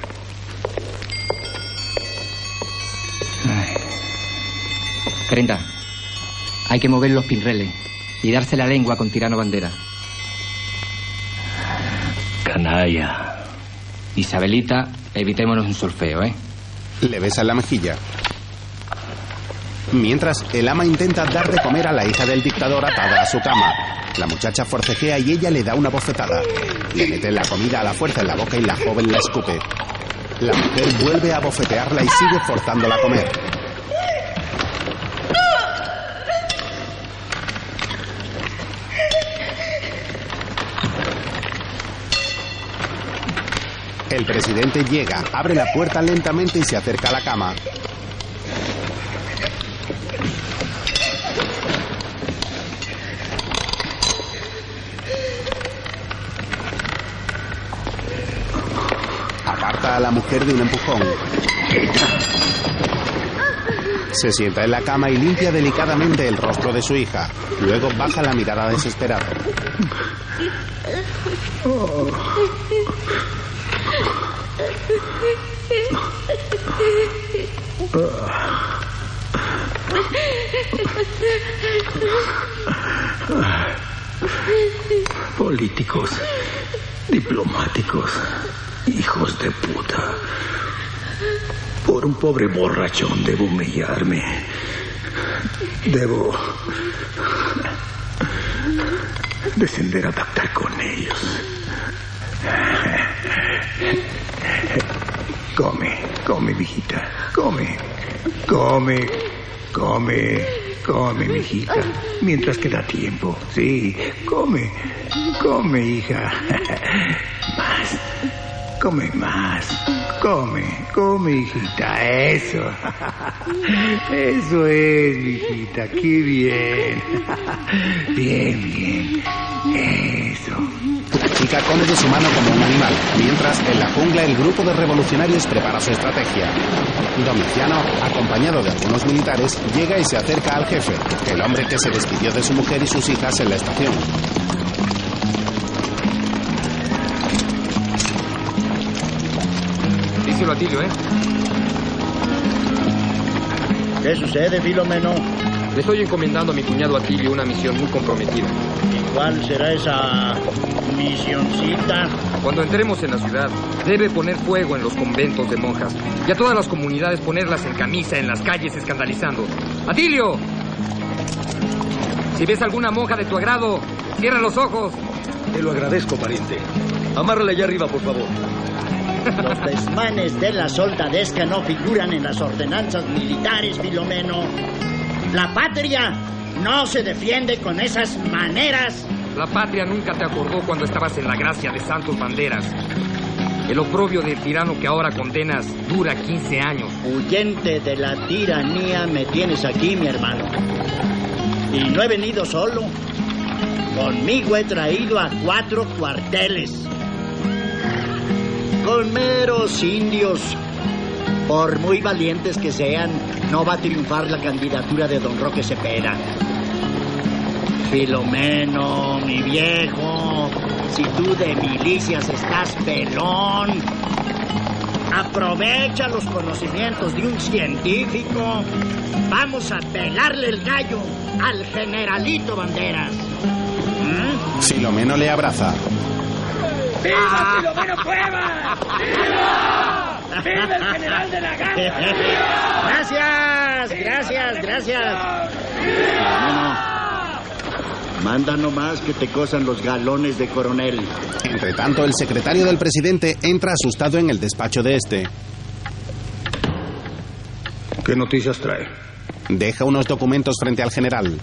Prenda, hay que mover los pinreles y darse la lengua con tirano bandera. Canalla. Isabelita, evitémonos un solfeo, ¿eh? Le besa en la mejilla. Mientras, el ama intenta dar de comer a la hija del dictador atada a su cama. La muchacha forcejea y ella le da una bofetada. Le mete la comida a la fuerza en la boca y la joven la escupe. La mujer vuelve a bofetearla y sigue forzándola a comer. El presidente llega, abre la puerta lentamente y se acerca a la cama. Aparta a la mujer de un empujón. Se sienta en la cama y limpia delicadamente el rostro de su hija. Luego baja la mirada desesperada. Políticos, diplomáticos, hijos de puta. Por un pobre borrachón debo humillarme. Debo descender a pactar con ellos. Come, come, mijita. Come, come, come, come, mijita. Mientras queda tiempo. Sí, come, come, hija. Más. Come más. Come, come, hijita. Eso. Eso es, mijita. Qué bien. Bien, bien. Eso. Chica come de su mano como un animal, mientras en la jungla el grupo de revolucionarios prepara su estrategia. Domiciano, acompañado de algunos militares, llega y se acerca al jefe, el hombre que se despidió de su mujer y sus hijas en la estación. Díselo a Tilio, ¿eh? ¿Qué sucede, Filomeno? Le estoy encomendando a mi cuñado Atilio una misión muy comprometida. ¿Y cuál será esa misioncita? Cuando entremos en la ciudad, debe poner fuego en los conventos de monjas y a todas las comunidades ponerlas en camisa en las calles escandalizando. ¡Atilio! Si ves alguna monja de tu agrado, cierra los ojos. Te lo agradezco, pariente. Amárrala allá arriba, por favor. Los desmanes de la soldadesca no figuran en las ordenanzas militares, Filomeno. La patria no se defiende con esas maneras. La patria nunca te acordó cuando estabas en la gracia de Santos Banderas. El oprobio del tirano que ahora condenas dura 15 años. Huyente de la tiranía me tienes aquí, mi hermano. Y no he venido solo. Conmigo he traído a cuatro cuarteles. Con meros indios. Por muy valientes que sean, no va a triunfar la candidatura de don Roque Cepeda. Filomeno, mi viejo, si tú de milicias estás pelón, Aprovecha los conocimientos de un científico. Vamos a pelarle el gallo al generalito Banderas. ¿Mm? Filomeno le abraza. ¡Viva Filomeno Cuevas! ¡Viva! ¡Viva el general de la gana! Gracias, gracias, gracias. Manda nomás que te cosan los galones de coronel. Entre tanto, el secretario del presidente entra asustado en el despacho de este. ¿Qué noticias trae? Deja unos documentos frente al general.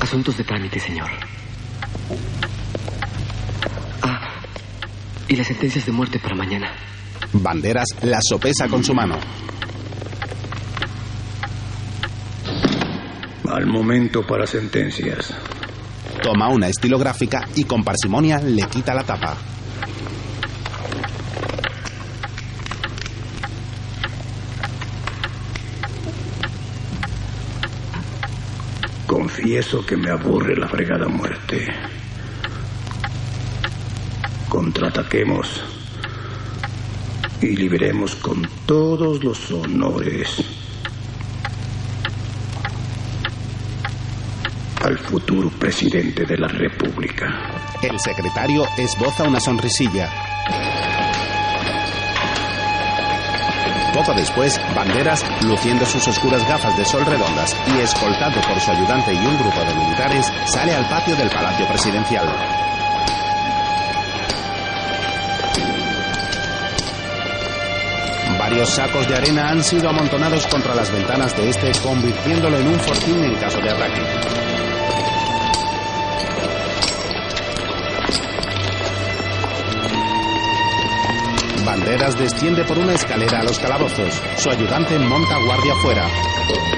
Asuntos de trámite, señor. Ah, y las sentencias de muerte para mañana. Banderas las sopesa con su mano. Al momento para sentencias. Toma una estilográfica y con parsimonia le quita la tapa. Confieso que me aburre la fregada muerte. Contraataquemos y liberemos con todos los honores al futuro presidente de la República. El secretario esboza una sonrisilla. Poco después, Banderas, luciendo sus oscuras gafas de sol redondas y escoltado por su ayudante y un grupo de militares, sale al patio del Palacio Presidencial. Varios sacos de arena han sido amontonados contra las ventanas de este, convirtiéndolo en un fortín en caso de ataque. Banderas desciende por una escalera a los calabozos. Su ayudante monta guardia afuera.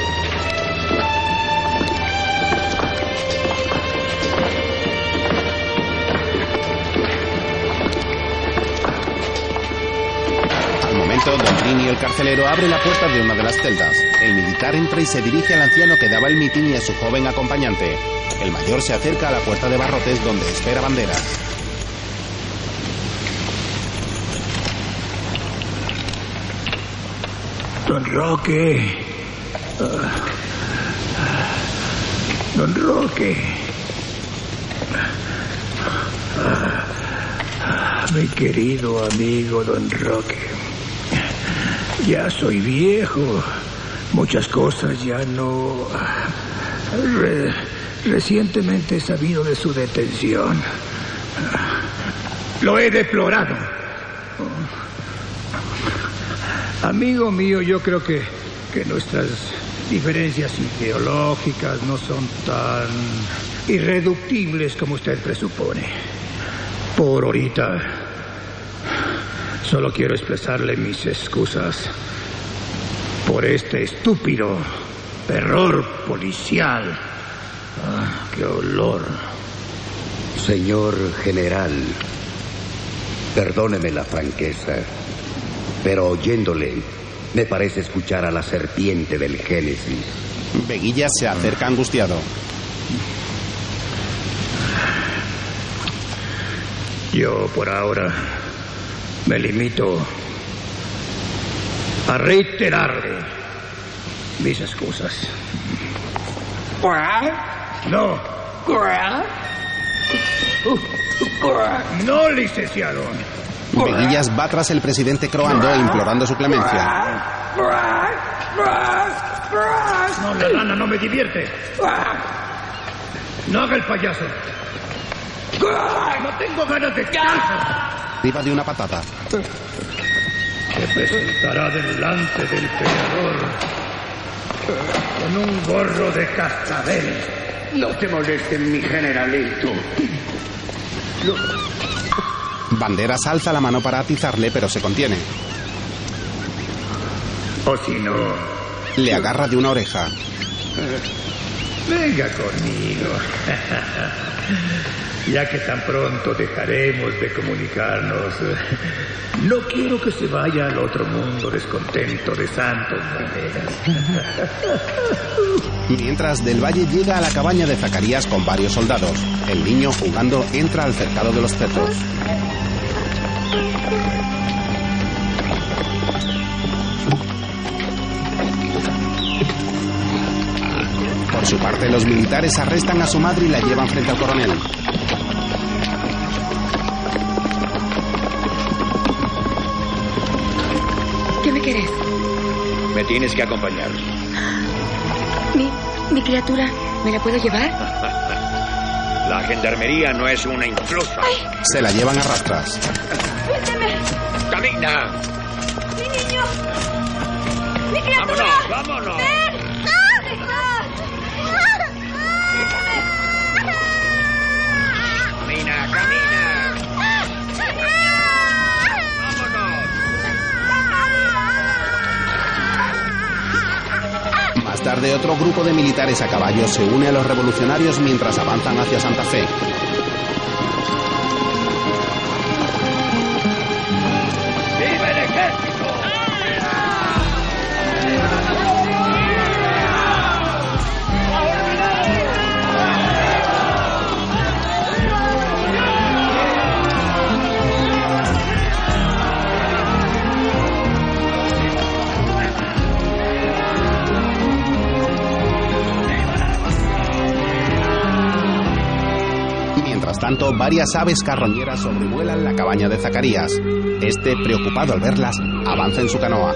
Trini, el carcelero, abre la puerta de una de las celdas. El militar entra y se dirige al anciano que daba el mitin y a su joven acompañante. El mayor se acerca a la puerta de barrotes donde espera Banderas. Don Roque. Don Roque. Mi querido amigo Don Roque. Ya soy viejo. Muchas cosas ya no... Re- recientemente he sabido de su detención. Lo he deplorado. Amigo mío, yo creo que, que nuestras diferencias ideológicas no son tan irreductibles como usted presupone. Por ahorita, solo quiero expresarle mis excusas por este estúpido error policial. Ah, ¡Qué olor! Señor general, perdóneme la franqueza, pero oyéndole me parece escuchar a la serpiente del Génesis. Veguilla se acerca angustiado. Yo por ahora me limito a reiterarle mis excusas. No. No, licenciado. Veguillas va tras el presidente croando implorando su clemencia. No, la rana no me divierte. No haga el payaso. No tengo ganas de caso. Priva de una patata. Se presentará delante del pecador con un gorro de cascabel. No te molestes, mi generalito. Banderas alza la mano para atizarle, pero se contiene. O si no, Le agarra de una oreja. venga conmigo ya que tan pronto dejaremos de comunicarnos. No quiero que se vaya al otro mundo descontento de santos maneras. Mientras Del Valle llega a la cabaña de Zacarías con varios soldados, el niño jugando entra al cercado de los cerdos. Por su parte, los militares arrestan a su madre y la llevan frente al coronel. ¿Qué me tienes que acompañar. Mi, mi criatura, ¿me la puedo llevar? La gendarmería no es una intrusa. Se la llevan a rastras. ¡Suélteme! ¡Camina! ¡Mi niño! ¡Mi criatura! ¡Vámonos, vámonos! ¡Ven! Tarde, otro grupo de militares a caballo se une a los revolucionarios mientras avanzan hacia Santa Fe. Varias aves carroñeras sobrevuelan la cabaña de Zacarías. Este, preocupado al verlas, avanza en su canoa.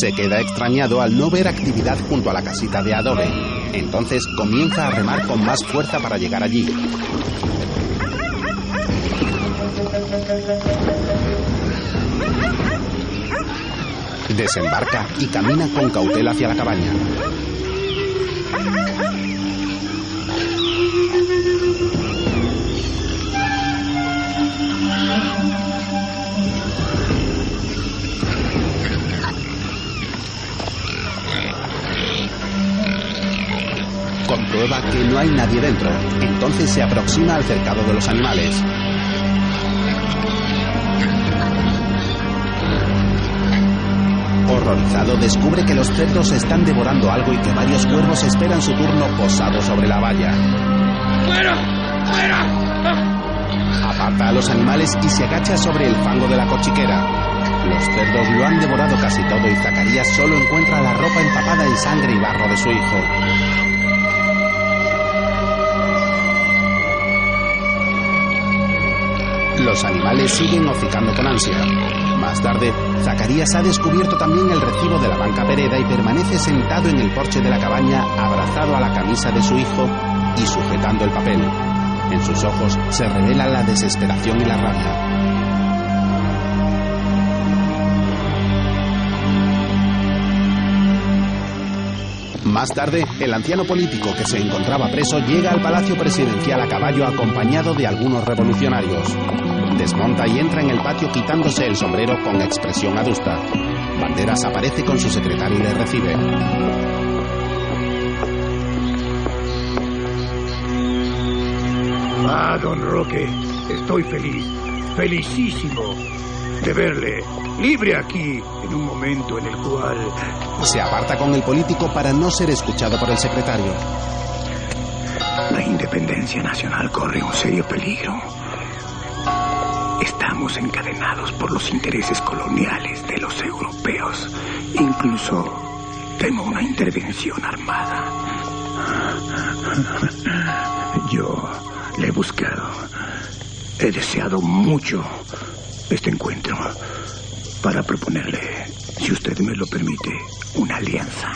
Se queda extrañado al no ver actividad junto a la casita de adobe. Entonces comienza a remar con más fuerza para llegar allí. Desembarca y camina con cautela hacia la cabaña. Comprueba que no hay nadie dentro. Entonces se aproxima al cercado de los animales. Horrorizado, descubre que los cerdos están devorando algo y que varios cuervos esperan su turno posado sobre la valla. ¡Fuera! ¡Fuera! Aparta a los animales y se agacha sobre el fango de la cochiquera. Los cerdos lo han devorado casi todo y Zacarías solo encuentra la ropa empapada en sangre y barro de su hijo. Los animales siguen hocicando con ansia. Más tarde, Zacarías ha descubierto también el recibo de la banca Pereda y permanece sentado en el porche de la cabaña, abrazado a la camisa de su hijo y sujetando el papel. En sus ojos se revela la desesperación y la rabia. Más tarde, el anciano político que se encontraba preso llega al palacio presidencial a caballo acompañado de algunos revolucionarios. Desmonta y entra en el patio quitándose el sombrero con expresión adusta. Banderas aparece con su secretario y le recibe. Ah, don Roque, estoy feliz, felicísimo de verle libre aquí en un momento en el cual... Se aparta con el político para no ser escuchado por el secretario. La independencia nacional corre un serio peligro. Estamos encadenados por los intereses coloniales de los europeos. Incluso temo una intervención armada. Yo le he buscado. He deseado mucho este encuentro para proponerle, si usted me lo permite, una alianza.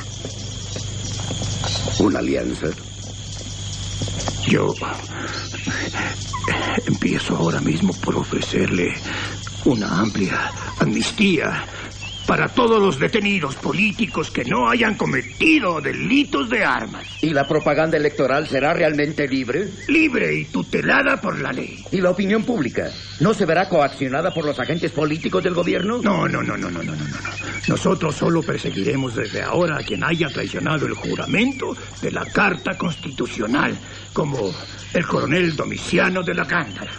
¿Una alianza? Yo empiezo ahora mismo por ofrecerle una amplia amnistía para todos los detenidos políticos que no hayan cometido delitos de armas. ¿Y la propaganda electoral será realmente libre? Libre y tutelada por la ley. ¿Y la opinión pública? ¿No se verá coaccionada por los agentes políticos del gobierno? No, no, no, no, no, no, no, no. Nosotros solo perseguiremos desde ahora a quien haya traicionado el juramento de la Carta Constitucional, como el coronel Domiciano de la Cándara.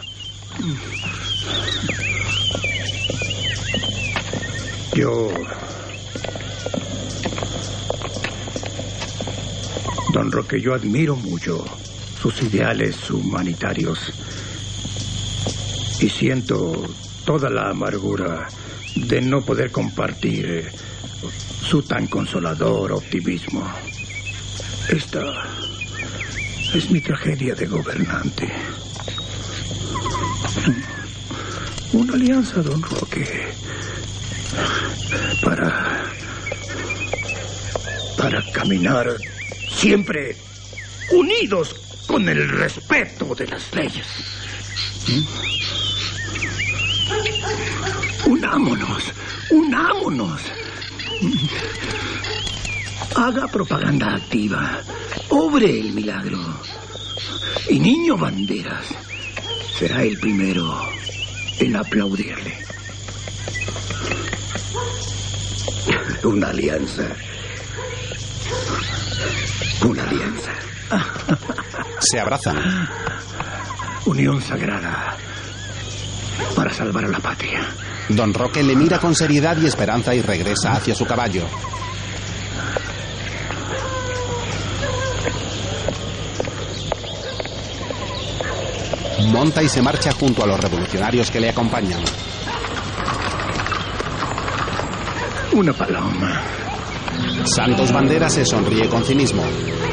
Yo... Don Roque, yo admiro mucho sus ideales humanitarios. Y siento toda la amargura de no poder compartir su tan consolador optimismo. Esta es mi tragedia de gobernante. Una alianza, don Roque, para para caminar siempre unidos con el respeto de las leyes. Unámonos, unámonos. Haga propaganda activa. Obre el milagro. Y Niño Banderas será el primero en aplaudirle. Una alianza. Una alianza. Se abrazan. Unión sagrada para salvar a la patria. Don Roque le mira con seriedad y esperanza y regresa hacia su caballo. Monta y se marcha junto a los revolucionarios que le acompañan. Una paloma. Santos Bandera se sonríe con cinismo.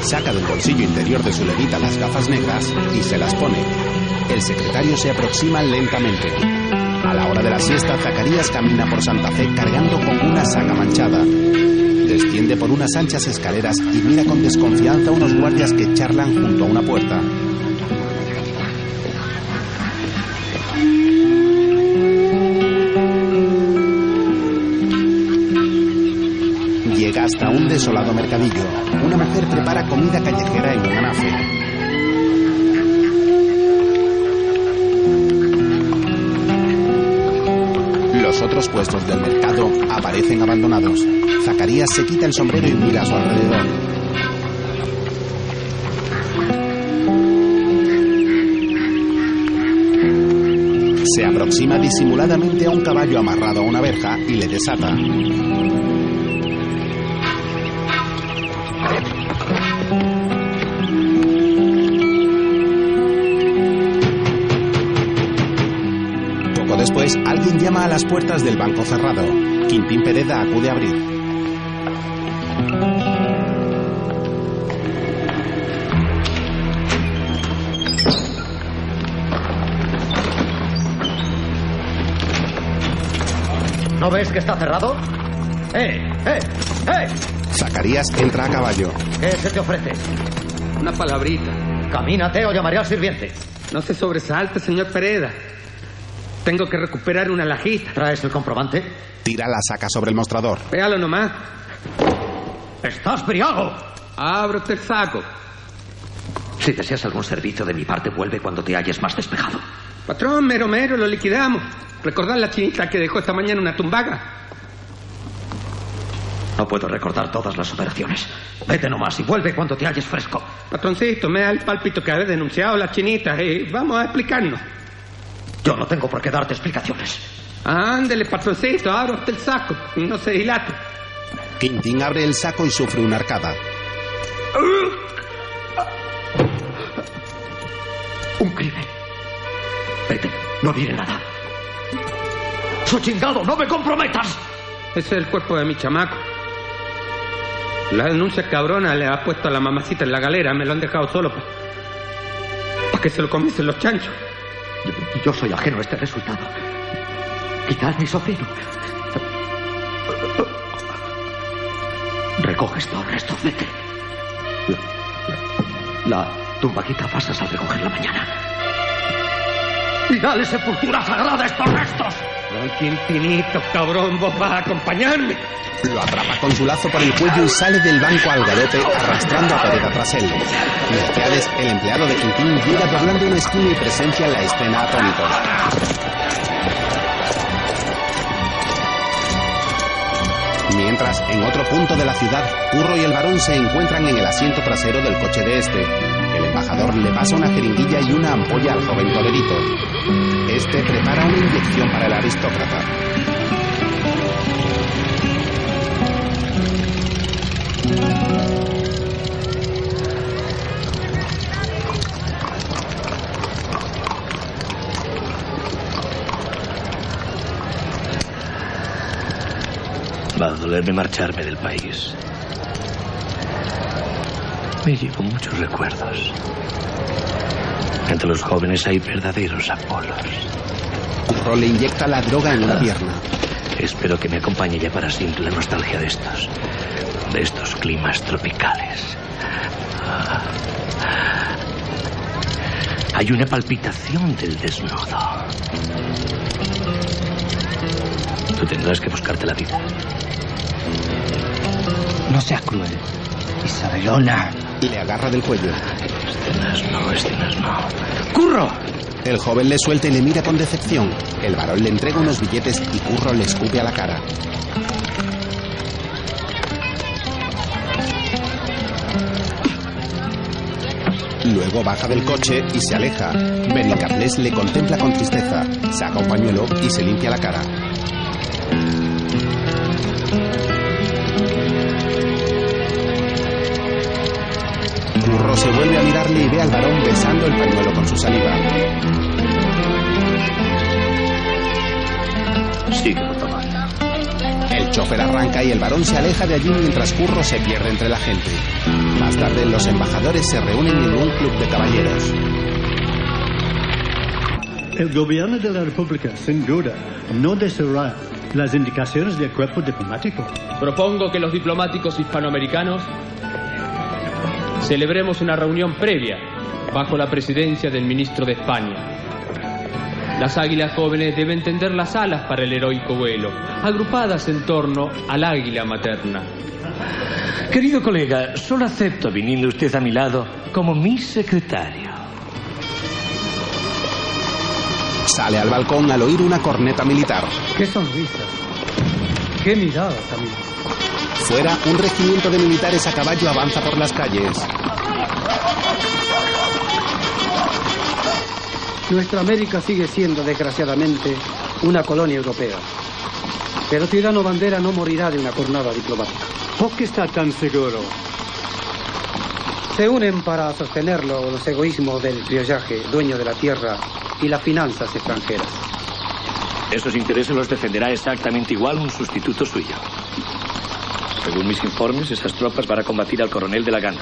Saca del bolsillo interior de su levita las gafas negras y se las pone. El secretario se aproxima lentamente. A la hora de la siesta, Zacarías camina por Santa Fe cargando con una saca manchada. Desciende por unas anchas escaleras y mira con desconfianza a unos guardias que charlan junto a una puerta. Hasta un desolado mercadillo. Una mujer prepara comida callejera en un anafe. Los otros puestos del mercado aparecen abandonados. Zacarías se quita el sombrero y mira a su alrededor. Se aproxima disimuladamente a un caballo amarrado a una verja y le desata. Llama a las puertas del banco cerrado. Quintín Pereda acude a abrir. ¿No ves que está cerrado? ¡Eh! ¡Eh! ¡Eh! Zacarías entra a caballo. ¿Qué se te ofrece? Una palabrita. Camínate o llamaré al sirviente. No se sobresalte, señor Pereda. Tengo que recuperar una lajita. ¿Traes el comprobante? Tira la saca sobre el mostrador. Véalo nomás. ¡Estás briago! Ábrote el saco. Si deseas algún servicio de mi parte, vuelve cuando te halles más despejado. Patrón, mero mero, lo liquidamos. Recordad la chinita que dejó esta mañana una tumbaga. No puedo recordar todas las operaciones. Vete nomás y vuelve cuando te halles fresco. Patroncito, me da el palpito que habéis denunciado a la chinita y vamos a explicarnos. Yo no tengo por qué darte explicaciones. Ándele, patroncito, abra usted el saco y no se dilate. Quintín abre el saco y sufre una arcada. Un crimen. Vete, no diré nada. ¡Su chingado, no me comprometas! Ese es el cuerpo de mi chamaco. La denuncia cabrona le ha puesto a la mamacita en la galera. Me lo han dejado solo para que se lo comiesen los chanchos. Yo, soy ajeno a este resultado. Quizás mi sobrino. Recoge estos restos, vete. La, la tumbaquita pasas a recogerla mañana. Y dale sepultura sagrada a estos restos. Don Quintinito, cabrón, vos vas a acompañarme. Lo atrapa con su lazo por el cuello y sale del banco al galope arrastrando a Pereda tras él. Melquiades, el empleado de Quintín, llega doblando una esquina y presencia la escena atónito. Mientras, en otro punto de la ciudad, Curro y el varón se encuentran en el asiento trasero del coche de este. El trabajador le pasa una jeringuilla y una ampolla al joven colerito. Este prepara una inyección para el aristócrata. Va a dolerme marcharme del país. Me llevo muchos recuerdos. Entre los jóvenes hay verdaderos Apolos. Curro le inyecta la droga en una pierna. Espero que me acompañe ya para siempre la nostalgia de estos. de estos climas tropicales. Ah. Hay una palpitación del desnudo. Tú tendrás que buscarte la vida. No seas cruel. Isabelona. Le agarra del cuello. Escenas no, escenas no. ¡Curro! El joven le suelta y le mira con decepción. El varón le entrega unos billetes y Curro le escupe a la cara. Luego baja del coche y se aleja. Benicarles le contempla con tristeza. Saca un pañuelo y se limpia la cara. Se vuelve a mirarle y ve al varón besando el pañuelo con su saliva. Síguelo tomando. El chofer arranca y el varón se aleja de allí mientras Curro se pierde entre la gente. Más tarde, los embajadores se reúnen en un club de caballeros. El gobierno de la República, sin duda, no deseará las indicaciones del cuerpo diplomático. Propongo que los diplomáticos hispanoamericanos celebremos una reunión previa bajo la presidencia del ministro de España. Las águilas jóvenes deben tender las alas para el heroico vuelo, agrupadas en torno al águila materna. Querido colega, solo acepto viniendo usted a mi lado como mi secretario. Sale al balcón al oír una corneta militar. ¡Qué sonrisa! ¡Qué mirada también! Fuera, un regimiento de militares a caballo avanza por las calles. Nuestra América sigue siendo, desgraciadamente, una colonia europea. Pero Tirano Bandera no morirá de una jornada diplomática. ¿Por qué está tan seguro? Se unen para sostenerlo los egoísmos del criollaje, dueño de la tierra, y las finanzas extranjeras. Esos intereses los defenderá exactamente igual un sustituto suyo. Según mis informes, esas tropas van a combatir al coronel de la Gana.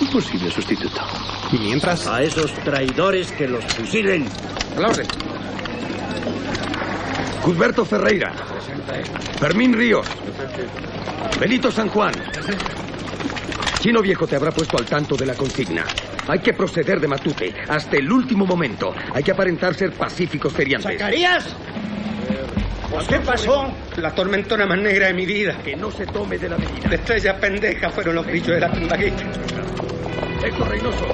Un posible sustituto. Y mientras... A esos traidores que los fusilen. Al orden. Cusberto Ferreira. Fermín Ríos. Benito San Juan. Chino Viejo te habrá puesto al tanto de la consigna. Hay que proceder de matute hasta el último momento. Hay que aparentar ser pacíficos feriantes. ¿Zacarías? ¿Pues qué pasó? La tormentona más negra de mi vida. Que no se tome de la medida. La estrella pendeja fueron los grillos de la tumbaguita. Héctor Reynoso.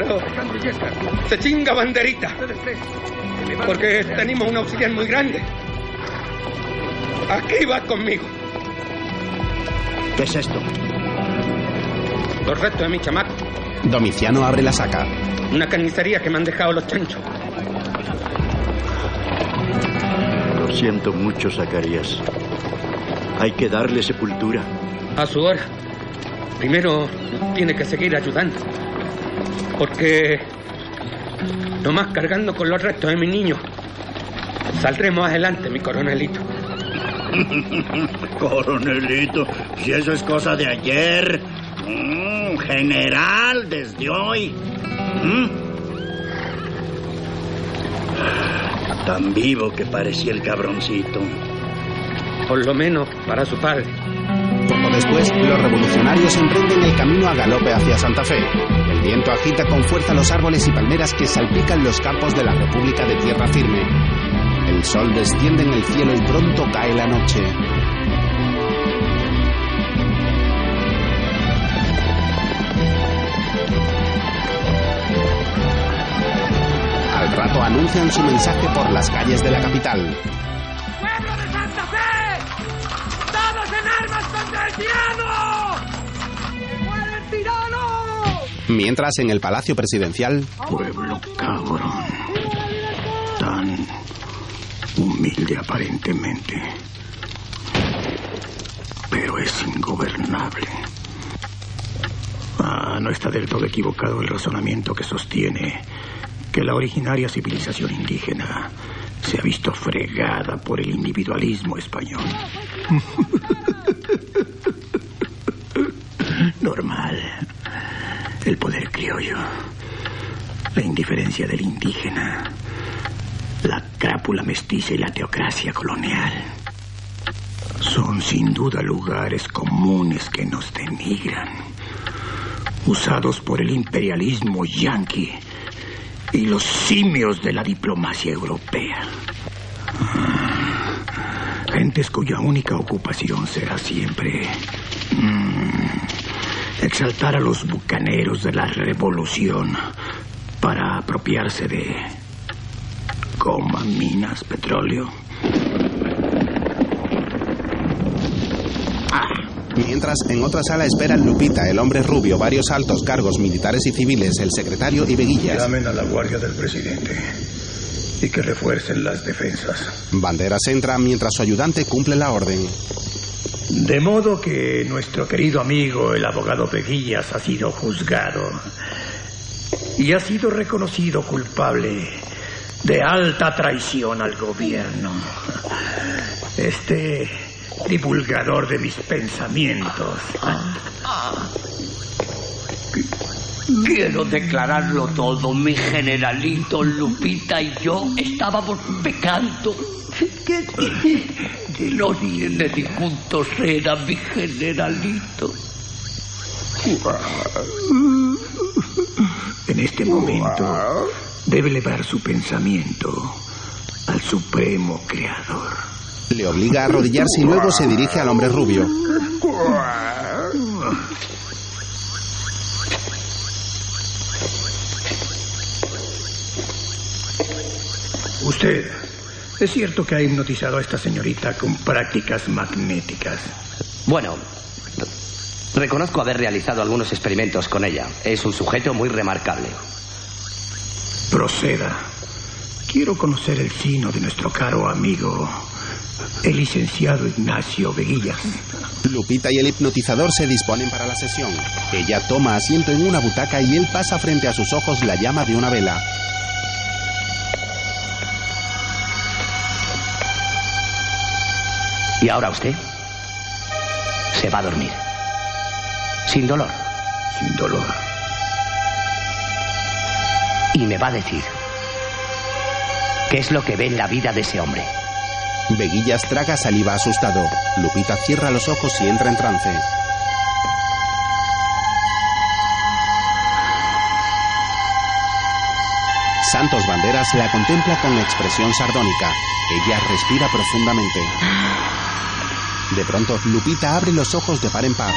Alejandro Yescas. se chinga banderita. Ustedes tres. Porque a- tenemos un auxiliar muy grande. Aquí va conmigo. ¿Qué es esto? Los restos de mi chamaco. Domiciano abre la saca. Una carnicería que me han dejado los chanchos. Lo siento mucho, Zacarías. Hay que darle sepultura. A su hora. Primero tiene que seguir ayudando. Porque nomás cargando con los restos de mi niño, saldremos adelante, mi coronelito. Coronelito, si eso es cosa de ayer. Mm, general, desde hoy. Mm. Tan vivo que parecía el cabroncito. Por lo menos para su padre. Poco después, los revolucionarios emprenden el camino a galope hacia Santa Fe. El viento agita con fuerza los árboles y palmeras que salpican los campos de la República de Tierra Firme. El sol desciende en el cielo y pronto cae la noche. Al rato anuncian su mensaje por las calles de la capital. ¡Pueblo de Santa Fe! ¡Todos en armas contra el tirano! ¡Muere el tirano! Mientras, en el Palacio Presidencial, Pueblo cabrón. Tan humilde aparentemente. Pero es ingobernable. Ah, no está del todo equivocado el razonamiento que sostiene que la originaria civilización indígena se ha visto fregada por el individualismo español. Normal. El poder criollo. La indiferencia del indígena. La crápula mestiza y la teocracia colonial. Son sin duda lugares comunes que nos denigran. Usados por el imperialismo yanqui y los simios de la diplomacia europea. Gentes cuya única ocupación será siempre mm, exaltar a los bucaneros de la revolución para apropiarse de coma, minas, petróleo. Mientras, en otra sala esperan Lupita, el hombre rubio, varios altos cargos militares y civiles, el secretario y Veguillas. Llamen a la guardia del presidente y que refuercen las defensas. Banderas entra mientras su ayudante cumple la orden. De modo que nuestro querido amigo, el abogado Veguillas, ha sido juzgado y ha sido reconocido culpable de alta traición al gobierno. Este divulgador de mis pensamientos. Quiero declararlo todo. Mi generalito Lupita y yo estábamos pecando. No tiene disjuntos era mi generalito. En este momento debe elevar su pensamiento al supremo creador. Le obliga a arrodillarse y luego se dirige al hombre rubio. Usted, es cierto que ha hipnotizado a esta señorita con prácticas magnéticas. Bueno, reconozco haber realizado algunos experimentos con ella. Es un sujeto muy remarcable. Proceda. Quiero conocer el sino de nuestro caro amigo, el licenciado Ignacio Veguillas. Lupita y el hipnotizador se disponen para la sesión. Ella toma asiento en una butaca y él pasa frente a sus ojos la llama de una vela. Y ahora usted se va a dormir. Sin dolor. Sin dolor. Y me va a decir qué es lo que ve en la vida de ese hombre. Veguillas traga saliva asustado. Lupita cierra los ojos y entra en trance. Santos Banderas la contempla con expresión sardónica. Ella respira profundamente. De pronto, Lupita abre los ojos de par en par.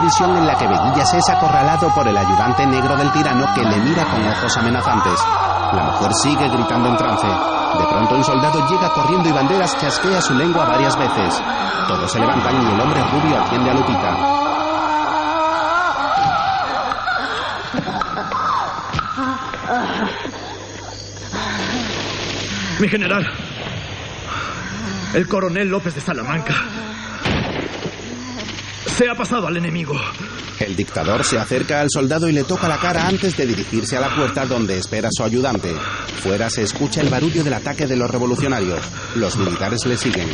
Visión en la que Veguillas es acorralado por el ayudante negro del tirano que le mira con ojos amenazantes. La mujer sigue gritando en trance. De pronto un soldado llega corriendo y Banderas chasquea su lengua varias veces. Todos se levantan y el hombre rubio atiende a Lupita. Mi general, el coronel López de Salamanca, se ha pasado al enemigo. El dictador se acerca al soldado y le toca la cara antes de dirigirse a la puerta donde espera su ayudante. Fuera se escucha el barullo del ataque de los revolucionarios. Los militares le siguen.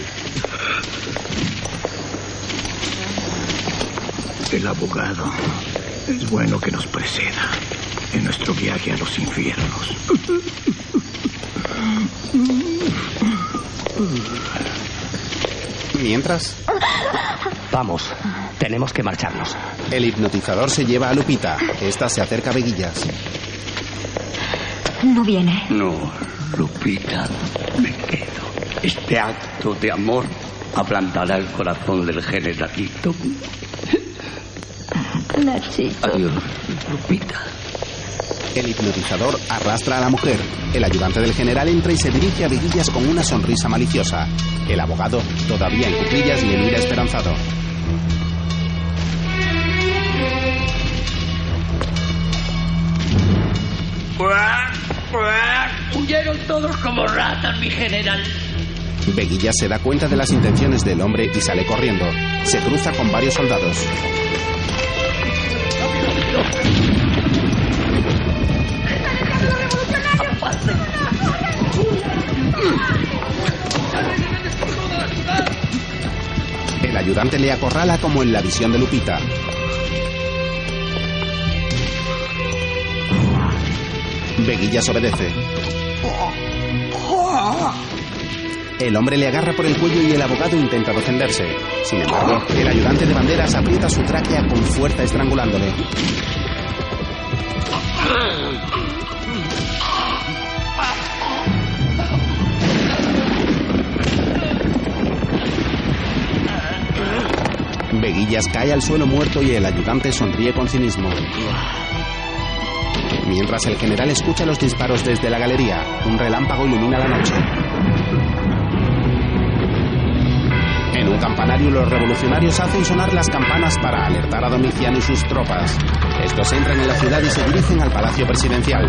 El abogado. Es bueno que nos preceda en nuestro viaje a los infiernos. Mientras, Vamos, tenemos que marcharnos. el hipnotizador se lleva a Lupita. Esta se acerca a Veguillas. No viene. No, Lupita, me quedo. Este acto de amor ablandará el corazón del generalito. Nachito. Adiós, Lupita. El hipnotizador arrastra a la mujer. El ayudante del general entra y se dirige a Veguillas con una sonrisa maliciosa. El abogado, todavía en cuclillas, le mira esperanzado. Todos como ratas, mi general. Veguilla se da cuenta de las intenciones del hombre y sale corriendo. Se cruza con varios soldados. El ayudante le acorrala como en la visión de Lupita. Veguillas obedece. El hombre le agarra por el cuello y el abogado intenta defenderse. Sin embargo, el ayudante de banderas aprieta su tráquea con fuerza estrangulándole. Veguillas cae al suelo muerto y el ayudante sonríe con cinismo. Mientras el general escucha los disparos desde la galería, un relámpago ilumina la noche. En un campanario los revolucionarios hacen sonar las campanas para alertar a Domiciano y sus tropas. Estos entran en la ciudad y se dirigen al palacio presidencial.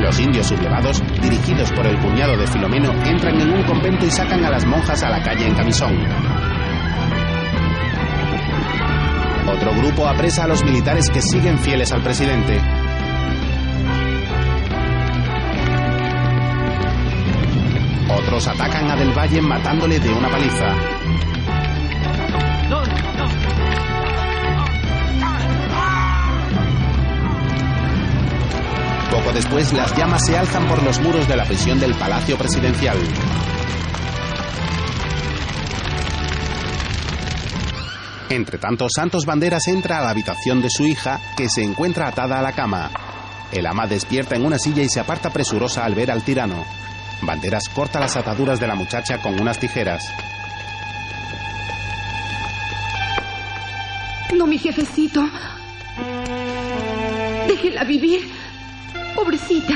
Los indios sublevados, dirigidos por el cuñado de Filomeno, entran en un convento y sacan a las monjas a la calle en camisón. Otro grupo apresa a los militares que siguen fieles al presidente. Atacan a Del Valle matándole de una paliza. Poco después, las llamas se alzan por los muros de la prisión del Palacio Presidencial. Entre tanto, Santos Banderas entra a la habitación de su hija, que se encuentra atada a la cama. El ama despierta en una silla y se aparta presurosa al ver al tirano. Banderas corta las ataduras de la muchacha con unas tijeras. No, mi jefecito. Déjela vivir. Pobrecita.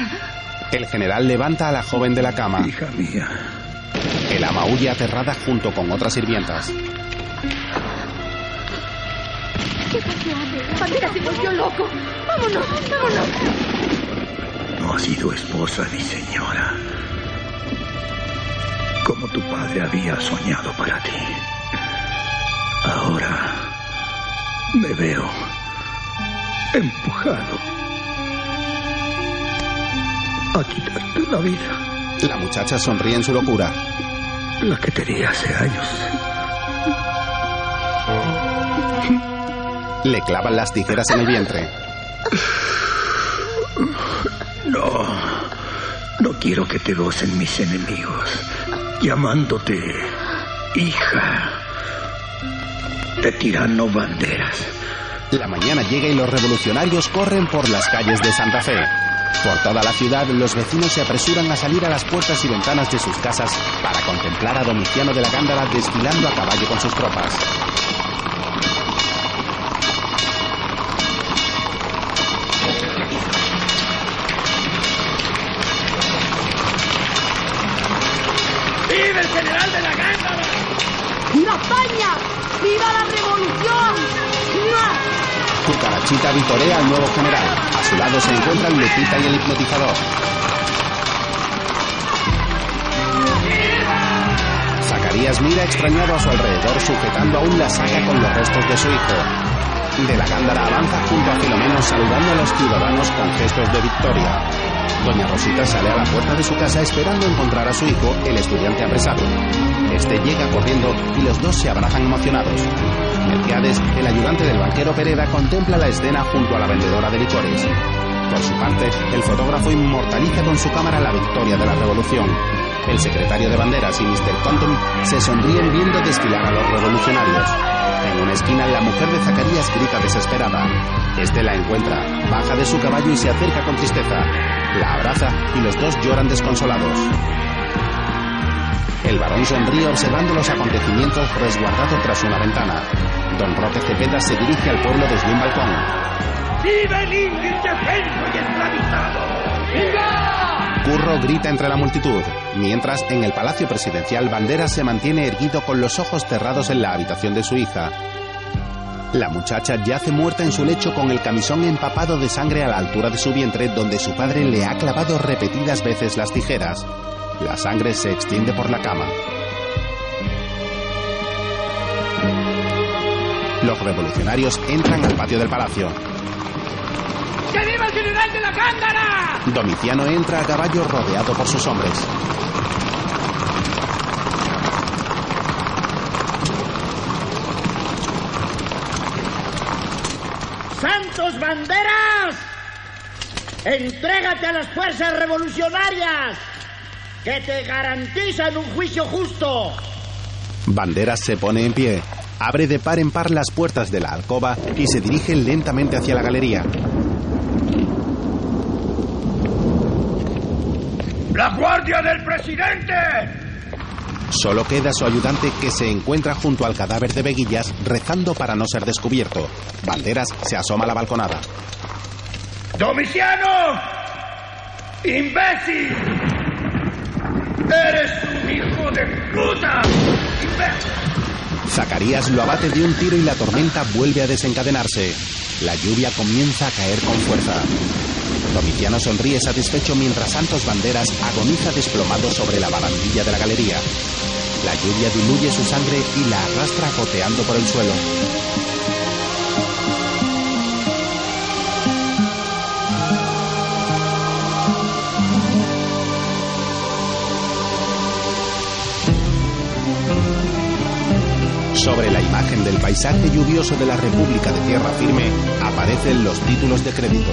El general levanta a la joven de la cama. Hija mía. El ama huye aterrada junto con otras sirvientas. ¿Qué pasó? Bandera se volvió loco. Vámonos, vámonos. No ha sido esposa ni señora. Como tu padre había soñado para ti. Ahora me veo empujado a quitarte la vida. La muchacha sonríe en su locura. La que tenía hace años. Le clavan las tijeras en el vientre. No, no quiero que te gocen mis enemigos, llamándote hija de tirano banderas. La mañana llega y los revolucionarios corren por las calles de Santa Fe. Por toda la ciudad, los vecinos se apresuran a salir a las puertas y ventanas de sus casas para contemplar a Domiciano de la Gándara desfilando a caballo con sus tropas. ¡Viva la revolución! Cucarachita vitorea al nuevo general. A su lado se encuentran Lupita y el hipnotizador. Zacarías mira extrañado a su alrededor sujetando aún la saca con los restos de su hijo. De la Gándara avanza junto a Filomeno saludando a los ciudadanos con gestos de victoria. Doña Rosita sale a la puerta de su casa esperando encontrar a su hijo, el estudiante apresado. Este llega corriendo y los dos se abrazan emocionados. Melquiades, el ayudante del banquero Pereda, contempla la escena junto a la vendedora de licores. Por su parte, el fotógrafo inmortaliza con su cámara la victoria de la revolución. El secretario de banderas y Mr. Compton se sonríen viendo desfilar a los revolucionarios. En una esquina, la mujer de Zacarías grita desesperada. Este la encuentra, baja de su caballo y se acerca con tristeza. La abraza y los dos lloran desconsolados. El varón sonríe observando los acontecimientos resguardado tras una ventana. Don Roque Cepeda se dirige al pueblo desde un balcón. ¡Viva el indefenso y esclavizado! ¡Viva! Curro grita entre la multitud, mientras en el palacio presidencial Banderas se mantiene erguido con los ojos cerrados en la habitación de su hija. La muchacha yace muerta en su lecho con el camisón empapado de sangre a la altura de su vientre donde su padre le ha clavado repetidas veces las tijeras. La sangre se extiende por la cama. Los revolucionarios entran al patio del palacio. ¡Que viva el general de la Gándara! Domiciano entra a caballo rodeado por sus hombres. ¡Santos banderas! Entrégate a las fuerzas revolucionarias que te garantizan un juicio justo. Banderas se pone en pie, abre de par en par las puertas de la alcoba y se dirige lentamente hacia la galería. ¡La guardia del presidente! Solo queda su ayudante que se encuentra junto al cadáver de Veguillas rezando para no ser descubierto. Banderas se asoma a la balconada. ¡Domiciano! ¡Imbécil! ¡Eres un hijo de puta! ¡Imbécil! Zacarías lo abate de un tiro y la tormenta vuelve a desencadenarse. La lluvia comienza a caer con fuerza. Domiciano sonríe satisfecho mientras Santos Banderas agoniza desplomado sobre la barandilla de la galería. La lluvia diluye su sangre y la arrastra goteando por el suelo. Sobre la imagen del paisaje lluvioso de la República de Tierra Firme aparecen los títulos de crédito.